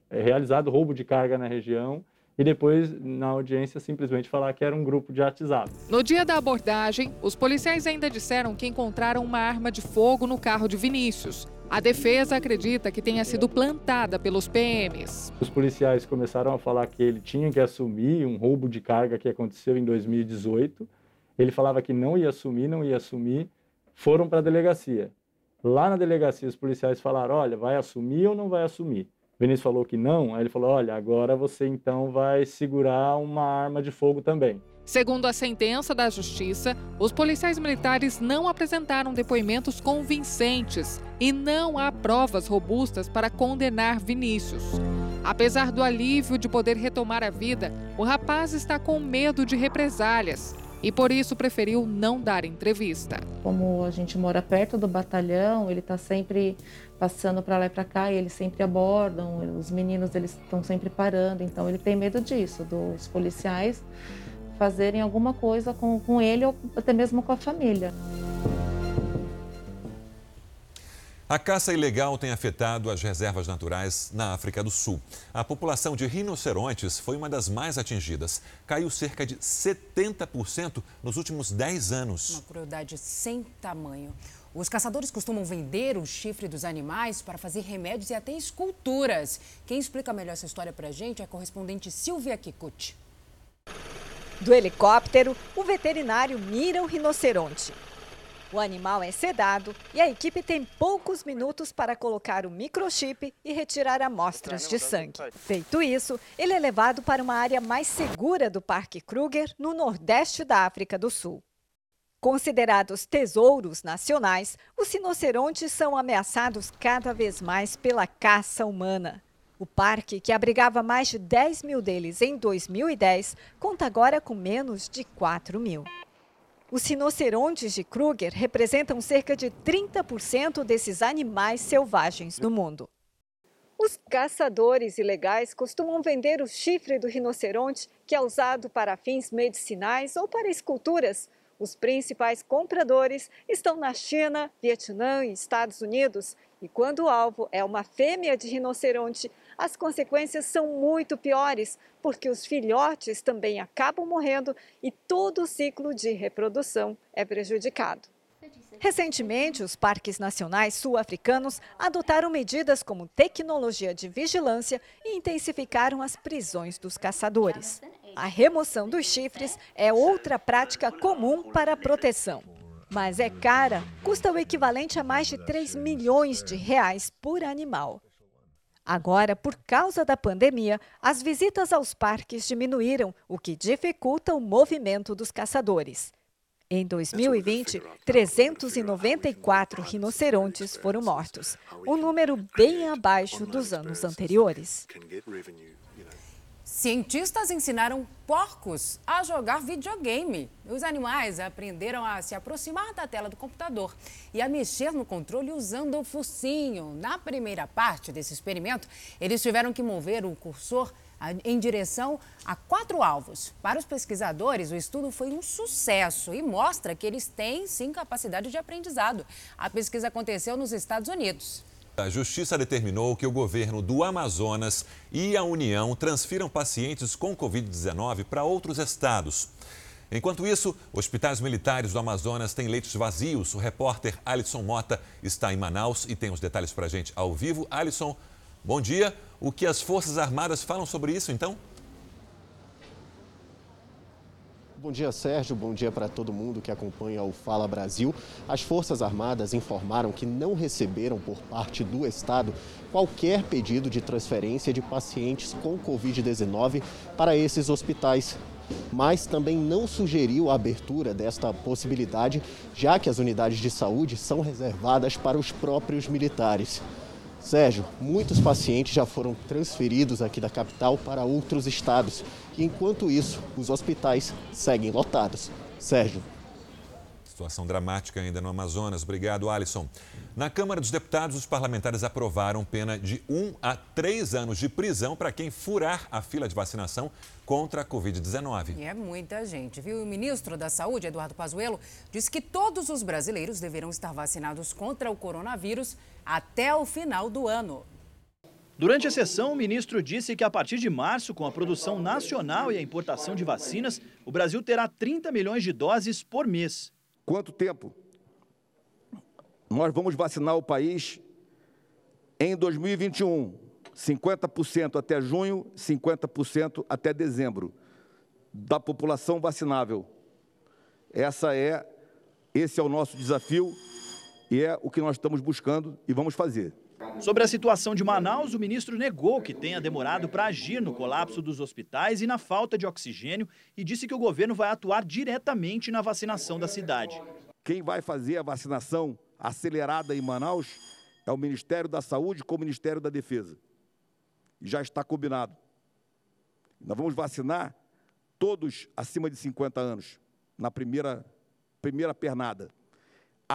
é, realizado roubo de carga na região e depois, na audiência, simplesmente falar que era um grupo de WhatsApp. No dia da abordagem, os policiais ainda disseram que encontraram uma arma de fogo no carro de Vinícius. A defesa acredita que tenha sido plantada pelos PMs. Os policiais começaram a falar que ele tinha que assumir um roubo de carga que aconteceu em 2018. Ele falava que não ia assumir, não ia assumir. Foram para a delegacia. Lá na delegacia, os policiais falaram: olha, vai assumir ou não vai assumir? Vinícius falou que não. Aí ele falou: olha, agora você então vai segurar uma arma de fogo também. Segundo a sentença da Justiça, os policiais militares não apresentaram depoimentos convincentes e não há provas robustas para condenar Vinícius. Apesar do alívio de poder retomar a vida, o rapaz está com medo de represálias e por isso preferiu não dar entrevista. Como a gente mora perto do batalhão, ele está sempre passando para lá e para cá e eles sempre abordam, os meninos eles estão sempre parando, então ele tem medo disso, dos policiais fazerem alguma coisa com, com ele ou até mesmo com a família. A caça ilegal tem afetado as reservas naturais na África do Sul. A população de rinocerontes foi uma das mais atingidas. Caiu cerca de 70% nos últimos 10 anos. Uma crueldade sem tamanho. Os caçadores costumam vender o chifre dos animais para fazer remédios e até esculturas. Quem explica melhor essa história para a gente é a correspondente Silvia Kikuchi. Do helicóptero, o veterinário mira o rinoceronte. O animal é sedado e a equipe tem poucos minutos para colocar o microchip e retirar amostras de sangue. Feito isso, ele é levado para uma área mais segura do Parque Kruger, no nordeste da África do Sul. Considerados tesouros nacionais, os rinocerontes são ameaçados cada vez mais pela caça humana. O parque, que abrigava mais de 10 mil deles em 2010, conta agora com menos de 4 mil. Os rinocerontes de Kruger representam cerca de 30% desses animais selvagens no mundo. Os caçadores ilegais costumam vender o chifre do rinoceronte, que é usado para fins medicinais ou para esculturas. Os principais compradores estão na China, Vietnã e Estados Unidos. E quando o alvo é uma fêmea de rinoceronte, as consequências são muito piores, porque os filhotes também acabam morrendo e todo o ciclo de reprodução é prejudicado. Recentemente, os parques nacionais sul-africanos adotaram medidas como tecnologia de vigilância e intensificaram as prisões dos caçadores. A remoção dos chifres é outra prática comum para a proteção. Mas é cara, custa o equivalente a mais de 3 milhões de reais por animal. Agora, por causa da pandemia, as visitas aos parques diminuíram, o que dificulta o movimento dos caçadores. Em 2020, 394 rinocerontes foram mortos, um número bem abaixo dos anos anteriores. Cientistas ensinaram porcos a jogar videogame. Os animais aprenderam a se aproximar da tela do computador e a mexer no controle usando o focinho. Na primeira parte desse experimento, eles tiveram que mover o cursor em direção a quatro alvos. Para os pesquisadores, o estudo foi um sucesso e mostra que eles têm sim capacidade de aprendizado. A pesquisa aconteceu nos Estados Unidos. A Justiça determinou que o governo do Amazonas e a União transfiram pacientes com Covid-19 para outros estados. Enquanto isso, hospitais militares do Amazonas têm leitos vazios. O repórter Alisson Mota está em Manaus e tem os detalhes para a gente ao vivo. Alisson, bom dia. O que as Forças Armadas falam sobre isso, então? Bom dia, Sérgio. Bom dia para todo mundo que acompanha o Fala Brasil. As Forças Armadas informaram que não receberam por parte do Estado qualquer pedido de transferência de pacientes com Covid-19 para esses hospitais. Mas também não sugeriu a abertura desta possibilidade, já que as unidades de saúde são reservadas para os próprios militares. Sérgio, muitos pacientes já foram transferidos aqui da capital para outros estados. E enquanto isso, os hospitais seguem lotados. Sérgio. Situação dramática ainda no Amazonas. Obrigado, Alisson. Na Câmara dos Deputados, os parlamentares aprovaram pena de um a três anos de prisão para quem furar a fila de vacinação contra a Covid-19. É muita gente, viu? O ministro da Saúde, Eduardo Pazuello, disse que todos os brasileiros deverão estar vacinados contra o coronavírus até o final do ano. Durante a sessão, o ministro disse que a partir de março, com a produção nacional e a importação de vacinas, o Brasil terá 30 milhões de doses por mês. Quanto tempo nós vamos vacinar o país em 2021? 50% até junho, 50% até dezembro da população vacinável. Essa é esse é o nosso desafio e é o que nós estamos buscando e vamos fazer. Sobre a situação de Manaus, o ministro negou que tenha demorado para agir no colapso dos hospitais e na falta de oxigênio e disse que o governo vai atuar diretamente na vacinação da cidade. Quem vai fazer a vacinação acelerada em Manaus é o Ministério da Saúde com o Ministério da Defesa. E já está combinado. Nós vamos vacinar todos acima de 50 anos na primeira, primeira pernada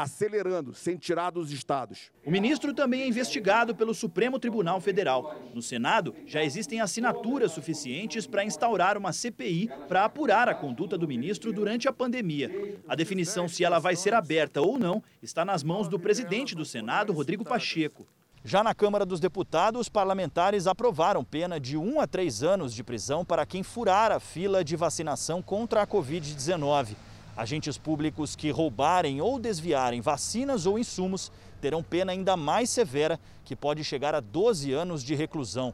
acelerando, sem tirar dos estados. O ministro também é investigado pelo Supremo Tribunal Federal. No Senado, já existem assinaturas suficientes para instaurar uma CPI para apurar a conduta do ministro durante a pandemia. A definição se ela vai ser aberta ou não está nas mãos do presidente do Senado, Rodrigo Pacheco. Já na Câmara dos Deputados, os parlamentares aprovaram pena de um a três anos de prisão para quem furar a fila de vacinação contra a Covid-19. Agentes públicos que roubarem ou desviarem vacinas ou insumos terão pena ainda mais severa, que pode chegar a 12 anos de reclusão.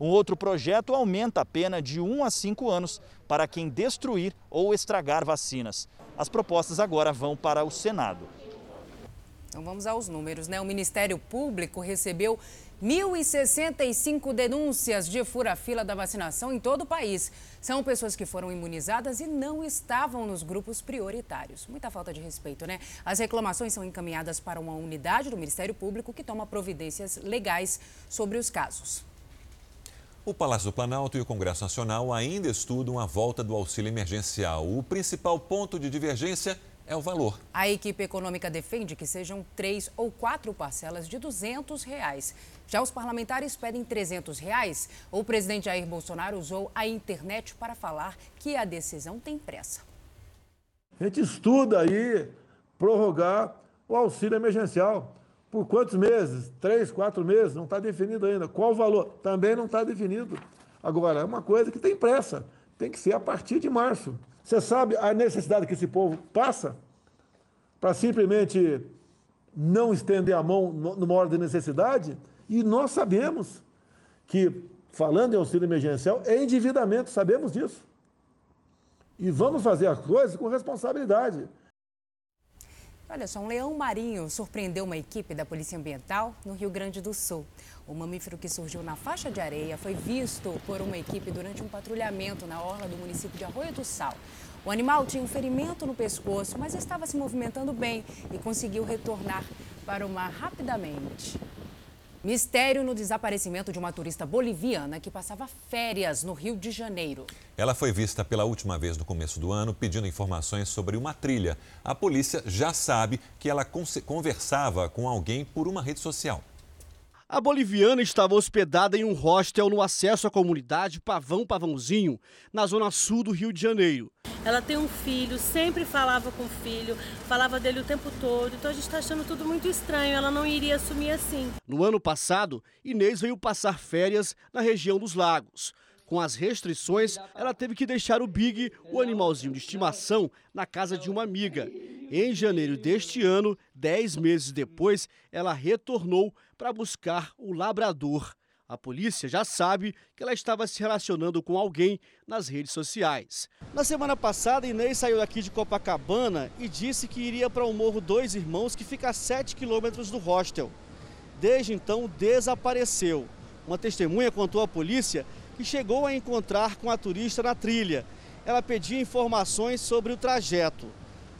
Um outro projeto aumenta a pena de 1 a 5 anos para quem destruir ou estragar vacinas. As propostas agora vão para o Senado. Então vamos aos números, né? O Ministério Público recebeu 1.065 denúncias de fura-fila da vacinação em todo o país. São pessoas que foram imunizadas e não estavam nos grupos prioritários. Muita falta de respeito, né? As reclamações são encaminhadas para uma unidade do Ministério Público que toma providências legais sobre os casos. O Palácio do Planalto e o Congresso Nacional ainda estudam a volta do auxílio emergencial. O principal ponto de divergência é o valor. A equipe econômica defende que sejam três ou quatro parcelas de 200 reais. Já os parlamentares pedem 300 reais. O presidente Jair Bolsonaro usou a internet para falar que a decisão tem pressa. A gente estuda aí prorrogar o auxílio emergencial. Por quantos meses? Três, quatro meses? Não está definido ainda. Qual o valor? Também não está definido. Agora, é uma coisa que tem pressa. Tem que ser a partir de março. Você sabe a necessidade que esse povo passa para simplesmente não estender a mão numa hora de necessidade? E nós sabemos que, falando em auxílio emergencial, é endividamento, sabemos disso. E vamos fazer as coisas com responsabilidade. Olha só, um leão marinho surpreendeu uma equipe da Polícia Ambiental no Rio Grande do Sul. O mamífero que surgiu na faixa de areia foi visto por uma equipe durante um patrulhamento na orla do município de Arroio do Sal. O animal tinha um ferimento no pescoço, mas estava se movimentando bem e conseguiu retornar para o mar rapidamente. Mistério no desaparecimento de uma turista boliviana que passava férias no Rio de Janeiro. Ela foi vista pela última vez no começo do ano pedindo informações sobre uma trilha. A polícia já sabe que ela conversava com alguém por uma rede social. A boliviana estava hospedada em um hostel no acesso à comunidade Pavão Pavãozinho, na zona sul do Rio de Janeiro. Ela tem um filho, sempre falava com o filho, falava dele o tempo todo, então a gente está achando tudo muito estranho, ela não iria assumir assim. No ano passado, Inês veio passar férias na região dos lagos. Com as restrições, ela teve que deixar o Big, o animalzinho de estimação, na casa de uma amiga. Em janeiro deste ano, dez meses depois, ela retornou para buscar o labrador. A polícia já sabe que ela estava se relacionando com alguém nas redes sociais. Na semana passada, Inês saiu daqui de Copacabana e disse que iria para o Morro Dois Irmãos, que fica a 7 quilômetros do hostel. Desde então, desapareceu. Uma testemunha contou à polícia que chegou a encontrar com a turista na trilha. Ela pedia informações sobre o trajeto.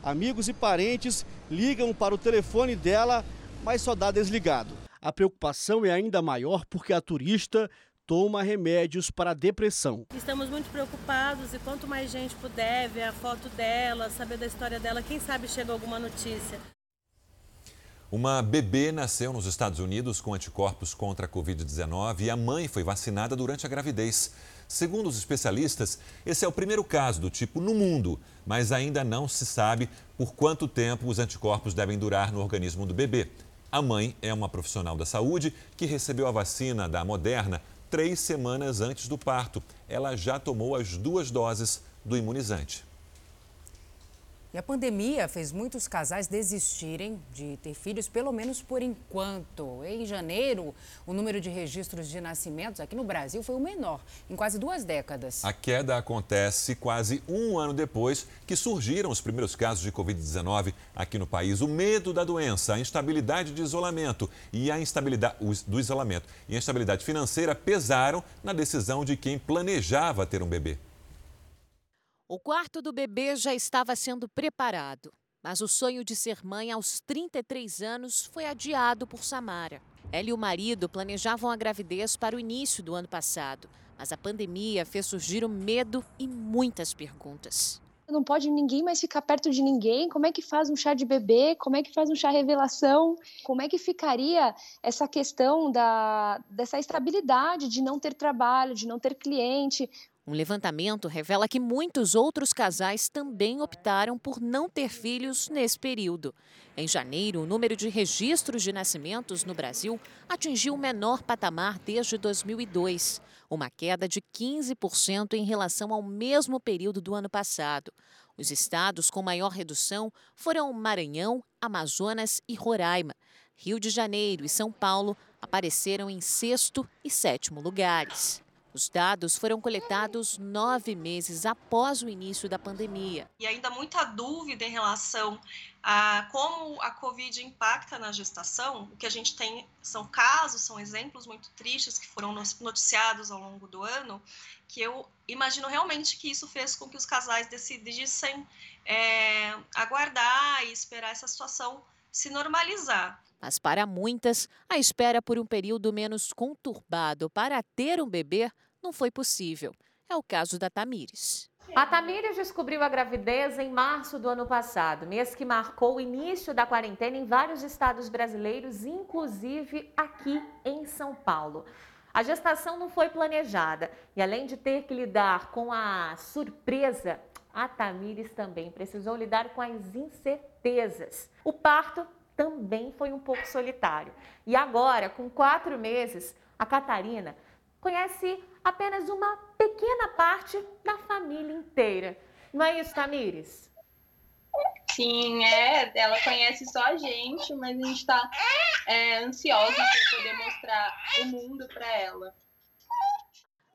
Amigos e parentes ligam para o telefone dela, mas só dá desligado. A preocupação é ainda maior porque a turista toma remédios para a depressão. Estamos muito preocupados e quanto mais gente puder ver a foto dela, saber da história dela, quem sabe chega alguma notícia. Uma bebê nasceu nos Estados Unidos com anticorpos contra a Covid-19 e a mãe foi vacinada durante a gravidez. Segundo os especialistas, esse é o primeiro caso do tipo no mundo, mas ainda não se sabe por quanto tempo os anticorpos devem durar no organismo do bebê. A mãe é uma profissional da saúde que recebeu a vacina da Moderna três semanas antes do parto. Ela já tomou as duas doses do imunizante. E a pandemia fez muitos casais desistirem de ter filhos, pelo menos por enquanto. Em janeiro, o número de registros de nascimentos aqui no Brasil foi o menor em quase duas décadas. A queda acontece quase um ano depois que surgiram os primeiros casos de Covid-19 aqui no país. O medo da doença, a instabilidade de isolamento e a instabilidade do isolamento e a instabilidade financeira pesaram na decisão de quem planejava ter um bebê. O quarto do bebê já estava sendo preparado, mas o sonho de ser mãe aos 33 anos foi adiado por Samara. Ela e o marido planejavam a gravidez para o início do ano passado, mas a pandemia fez surgir o medo e muitas perguntas. Não pode ninguém mais ficar perto de ninguém. Como é que faz um chá de bebê? Como é que faz um chá revelação? Como é que ficaria essa questão da, dessa estabilidade de não ter trabalho, de não ter cliente? Um levantamento revela que muitos outros casais também optaram por não ter filhos nesse período. Em janeiro, o número de registros de nascimentos no Brasil atingiu o menor patamar desde 2002, uma queda de 15% em relação ao mesmo período do ano passado. Os estados com maior redução foram Maranhão, Amazonas e Roraima. Rio de Janeiro e São Paulo apareceram em sexto e sétimo lugares. Os dados foram coletados nove meses após o início da pandemia. E ainda muita dúvida em relação a como a Covid impacta na gestação. O que a gente tem são casos, são exemplos muito tristes que foram noticiados ao longo do ano, que eu imagino realmente que isso fez com que os casais decidissem é, aguardar e esperar essa situação se normalizar. Mas para muitas, a espera por um período menos conturbado para ter um bebê não foi possível. É o caso da Tamires. A Tamires descobriu a gravidez em março do ano passado, mês que marcou o início da quarentena em vários estados brasileiros, inclusive aqui em São Paulo. A gestação não foi planejada e, além de ter que lidar com a surpresa, a Tamires também precisou lidar com as incertezas. O parto também foi um pouco solitário. E agora, com quatro meses, a Catarina conhece apenas uma pequena parte da família inteira. Não é isso, Tamires? Sim, é. Ela conhece só a gente, mas a gente está é, ansiosa por poder mostrar o mundo para ela.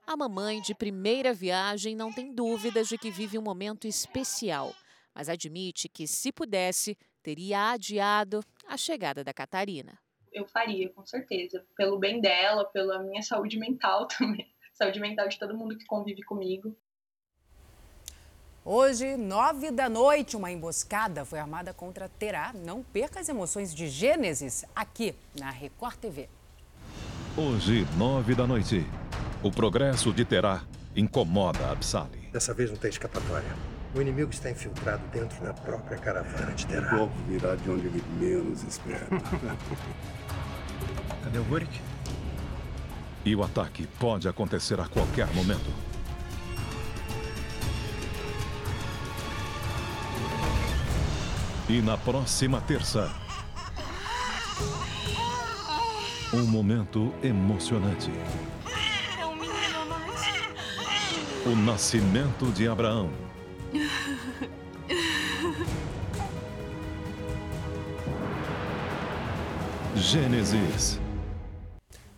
A mamãe de primeira viagem não tem dúvidas de que vive um momento especial mas admite que, se pudesse, teria adiado a chegada da Catarina. Eu faria, com certeza, pelo bem dela, pela minha saúde mental [laughs] também, saúde mental de todo mundo que convive comigo. Hoje, nove da noite, uma emboscada foi armada contra Terá. Não perca as emoções de Gênesis aqui na Record TV. Hoje, nove da noite, o progresso de Terá incomoda Absali. Dessa vez não tem escapatória. O inimigo está infiltrado dentro da própria caravana de Terá. O golpe virá de onde ele menos espera. [laughs] Cadê o Burik? E o ataque pode acontecer a qualquer momento. E na próxima terça. Um momento emocionante. O nascimento de Abraão. Gênesis.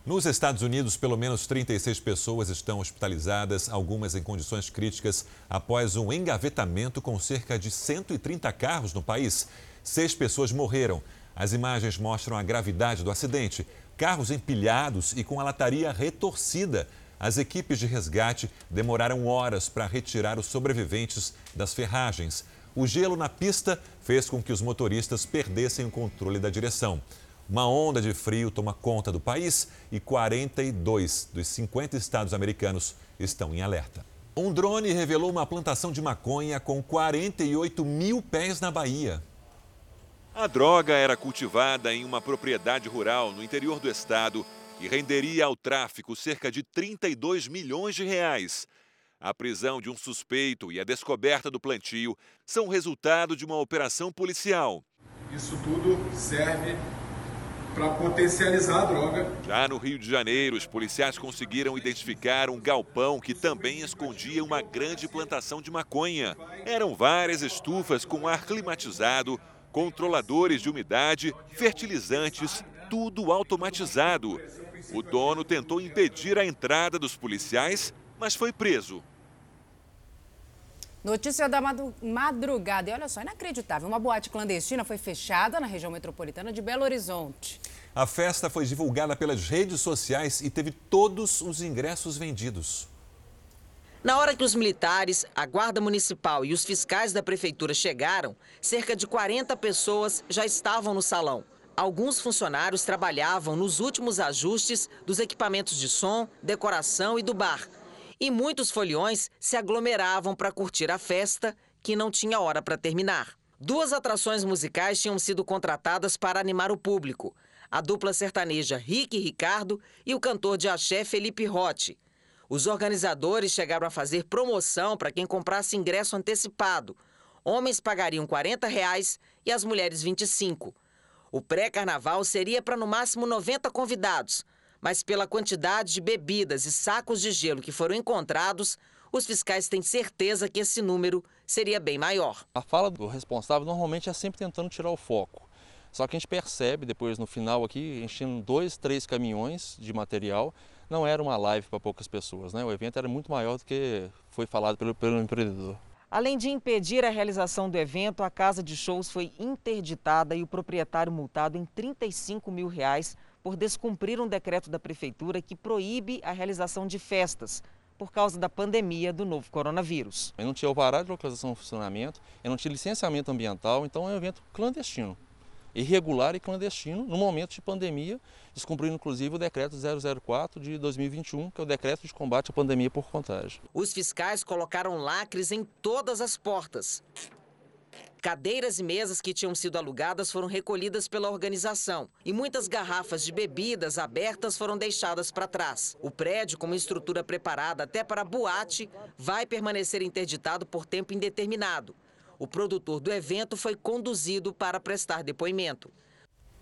Nos Estados Unidos, pelo menos 36 pessoas estão hospitalizadas, algumas em condições críticas, após um engavetamento com cerca de 130 carros no país. Seis pessoas morreram. As imagens mostram a gravidade do acidente. Carros empilhados e com a lataria retorcida. As equipes de resgate demoraram horas para retirar os sobreviventes das ferragens. O gelo na pista fez com que os motoristas perdessem o controle da direção. Uma onda de frio toma conta do país e 42 dos 50 estados americanos estão em alerta. Um drone revelou uma plantação de maconha com 48 mil pés na Bahia. A droga era cultivada em uma propriedade rural no interior do estado e renderia ao tráfico cerca de 32 milhões de reais. A prisão de um suspeito e a descoberta do plantio são resultado de uma operação policial. Isso tudo serve para potencializar a droga. Já no Rio de Janeiro, os policiais conseguiram identificar um galpão que também escondia uma grande plantação de maconha. Eram várias estufas com ar climatizado, controladores de umidade, fertilizantes, tudo automatizado. O dono tentou impedir a entrada dos policiais, mas foi preso. Notícia da madrugada. E olha só, inacreditável. Uma boate clandestina foi fechada na região metropolitana de Belo Horizonte. A festa foi divulgada pelas redes sociais e teve todos os ingressos vendidos. Na hora que os militares, a Guarda Municipal e os fiscais da prefeitura chegaram, cerca de 40 pessoas já estavam no salão. Alguns funcionários trabalhavam nos últimos ajustes dos equipamentos de som, decoração e do bar e muitos foliões se aglomeravam para curtir a festa, que não tinha hora para terminar. Duas atrações musicais tinham sido contratadas para animar o público: a dupla sertaneja Rick Ricardo e o cantor de axé Felipe Rotti. Os organizadores chegaram a fazer promoção para quem comprasse ingresso antecipado. Homens pagariam 40 reais e as mulheres 25. O pré-carnaval seria para no máximo 90 convidados, mas pela quantidade de bebidas e sacos de gelo que foram encontrados, os fiscais têm certeza que esse número seria bem maior. A fala do responsável normalmente é sempre tentando tirar o foco. Só que a gente percebe depois no final aqui, enchendo dois, três caminhões de material, não era uma live para poucas pessoas, né? O evento era muito maior do que foi falado pelo, pelo empreendedor. Além de impedir a realização do evento, a casa de shows foi interditada e o proprietário multado em 35 mil reais por descumprir um decreto da prefeitura que proíbe a realização de festas por causa da pandemia do novo coronavírus. Eu não tinha alvará de localização e funcionamento, eu não tinha licenciamento ambiental, então é um evento clandestino, irregular e clandestino no momento de pandemia, descumprindo inclusive o decreto 004 de 2021, que é o decreto de combate à pandemia por contágio. Os fiscais colocaram lacres em todas as portas. Cadeiras e mesas que tinham sido alugadas foram recolhidas pela organização e muitas garrafas de bebidas abertas foram deixadas para trás. O prédio, com uma estrutura preparada até para boate, vai permanecer interditado por tempo indeterminado. O produtor do evento foi conduzido para prestar depoimento.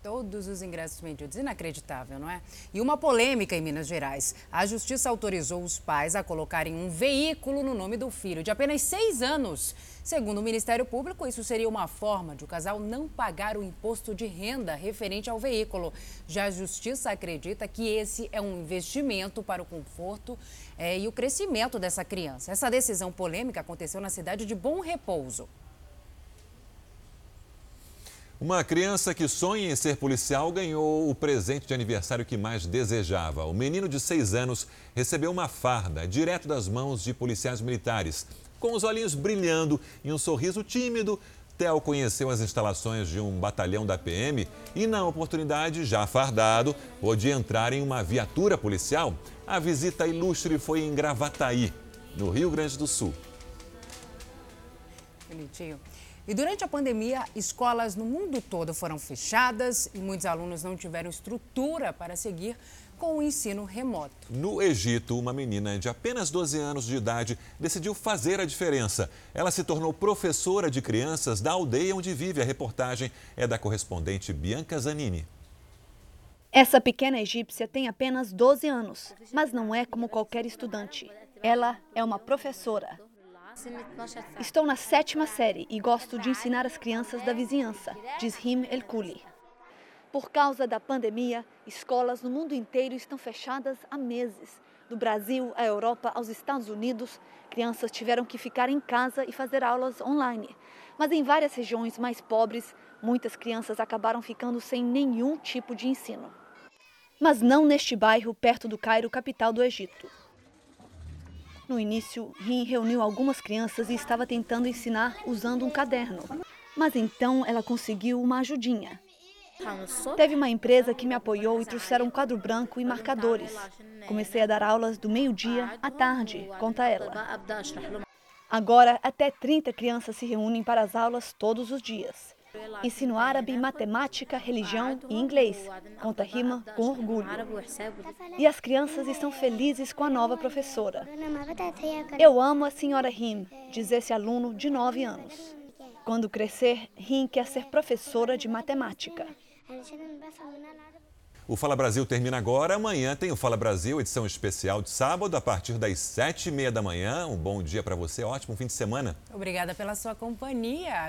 Todos os ingressos vendidos. Inacreditável, não é? E uma polêmica em Minas Gerais. A justiça autorizou os pais a colocarem um veículo no nome do filho, de apenas seis anos. Segundo o Ministério Público, isso seria uma forma de o casal não pagar o imposto de renda referente ao veículo. Já a justiça acredita que esse é um investimento para o conforto é, e o crescimento dessa criança. Essa decisão polêmica aconteceu na cidade de Bom Repouso. Uma criança que sonha em ser policial ganhou o presente de aniversário que mais desejava. O menino de seis anos recebeu uma farda direto das mãos de policiais militares. Com os olhinhos brilhando e um sorriso tímido, Theo conheceu as instalações de um batalhão da PM e, na oportunidade, já fardado, pôde entrar em uma viatura policial. A visita ilustre foi em Gravataí, no Rio Grande do Sul. Bonitinho. E durante a pandemia, escolas no mundo todo foram fechadas e muitos alunos não tiveram estrutura para seguir com o ensino remoto. No Egito, uma menina de apenas 12 anos de idade decidiu fazer a diferença. Ela se tornou professora de crianças da aldeia onde vive. A reportagem é da correspondente Bianca Zanini. Essa pequena egípcia tem apenas 12 anos, mas não é como qualquer estudante. Ela é uma professora. Estou na sétima série e gosto de ensinar as crianças da vizinhança, diz Him El Kuli. Por causa da pandemia, escolas no mundo inteiro estão fechadas há meses. Do Brasil à Europa aos Estados Unidos, crianças tiveram que ficar em casa e fazer aulas online. Mas em várias regiões mais pobres, muitas crianças acabaram ficando sem nenhum tipo de ensino. Mas não neste bairro perto do Cairo, capital do Egito. No início, Rin reuniu algumas crianças e estava tentando ensinar usando um caderno. Mas então ela conseguiu uma ajudinha. Teve uma empresa que me apoiou e trouxeram um quadro branco e marcadores. Comecei a dar aulas do meio-dia à tarde, conta ela. Agora, até 30 crianças se reúnem para as aulas todos os dias. Ensino árabe, matemática, religião e inglês, conta Rima com orgulho. E as crianças estão felizes com a nova professora. Eu amo a senhora Rim, diz esse aluno de 9 anos. Quando crescer, Rim quer ser professora de matemática. O Fala Brasil termina agora. Amanhã tem o Fala Brasil, edição especial de sábado, a partir das sete e meia da manhã. Um bom dia para você, ótimo fim de semana. Obrigada pela sua companhia.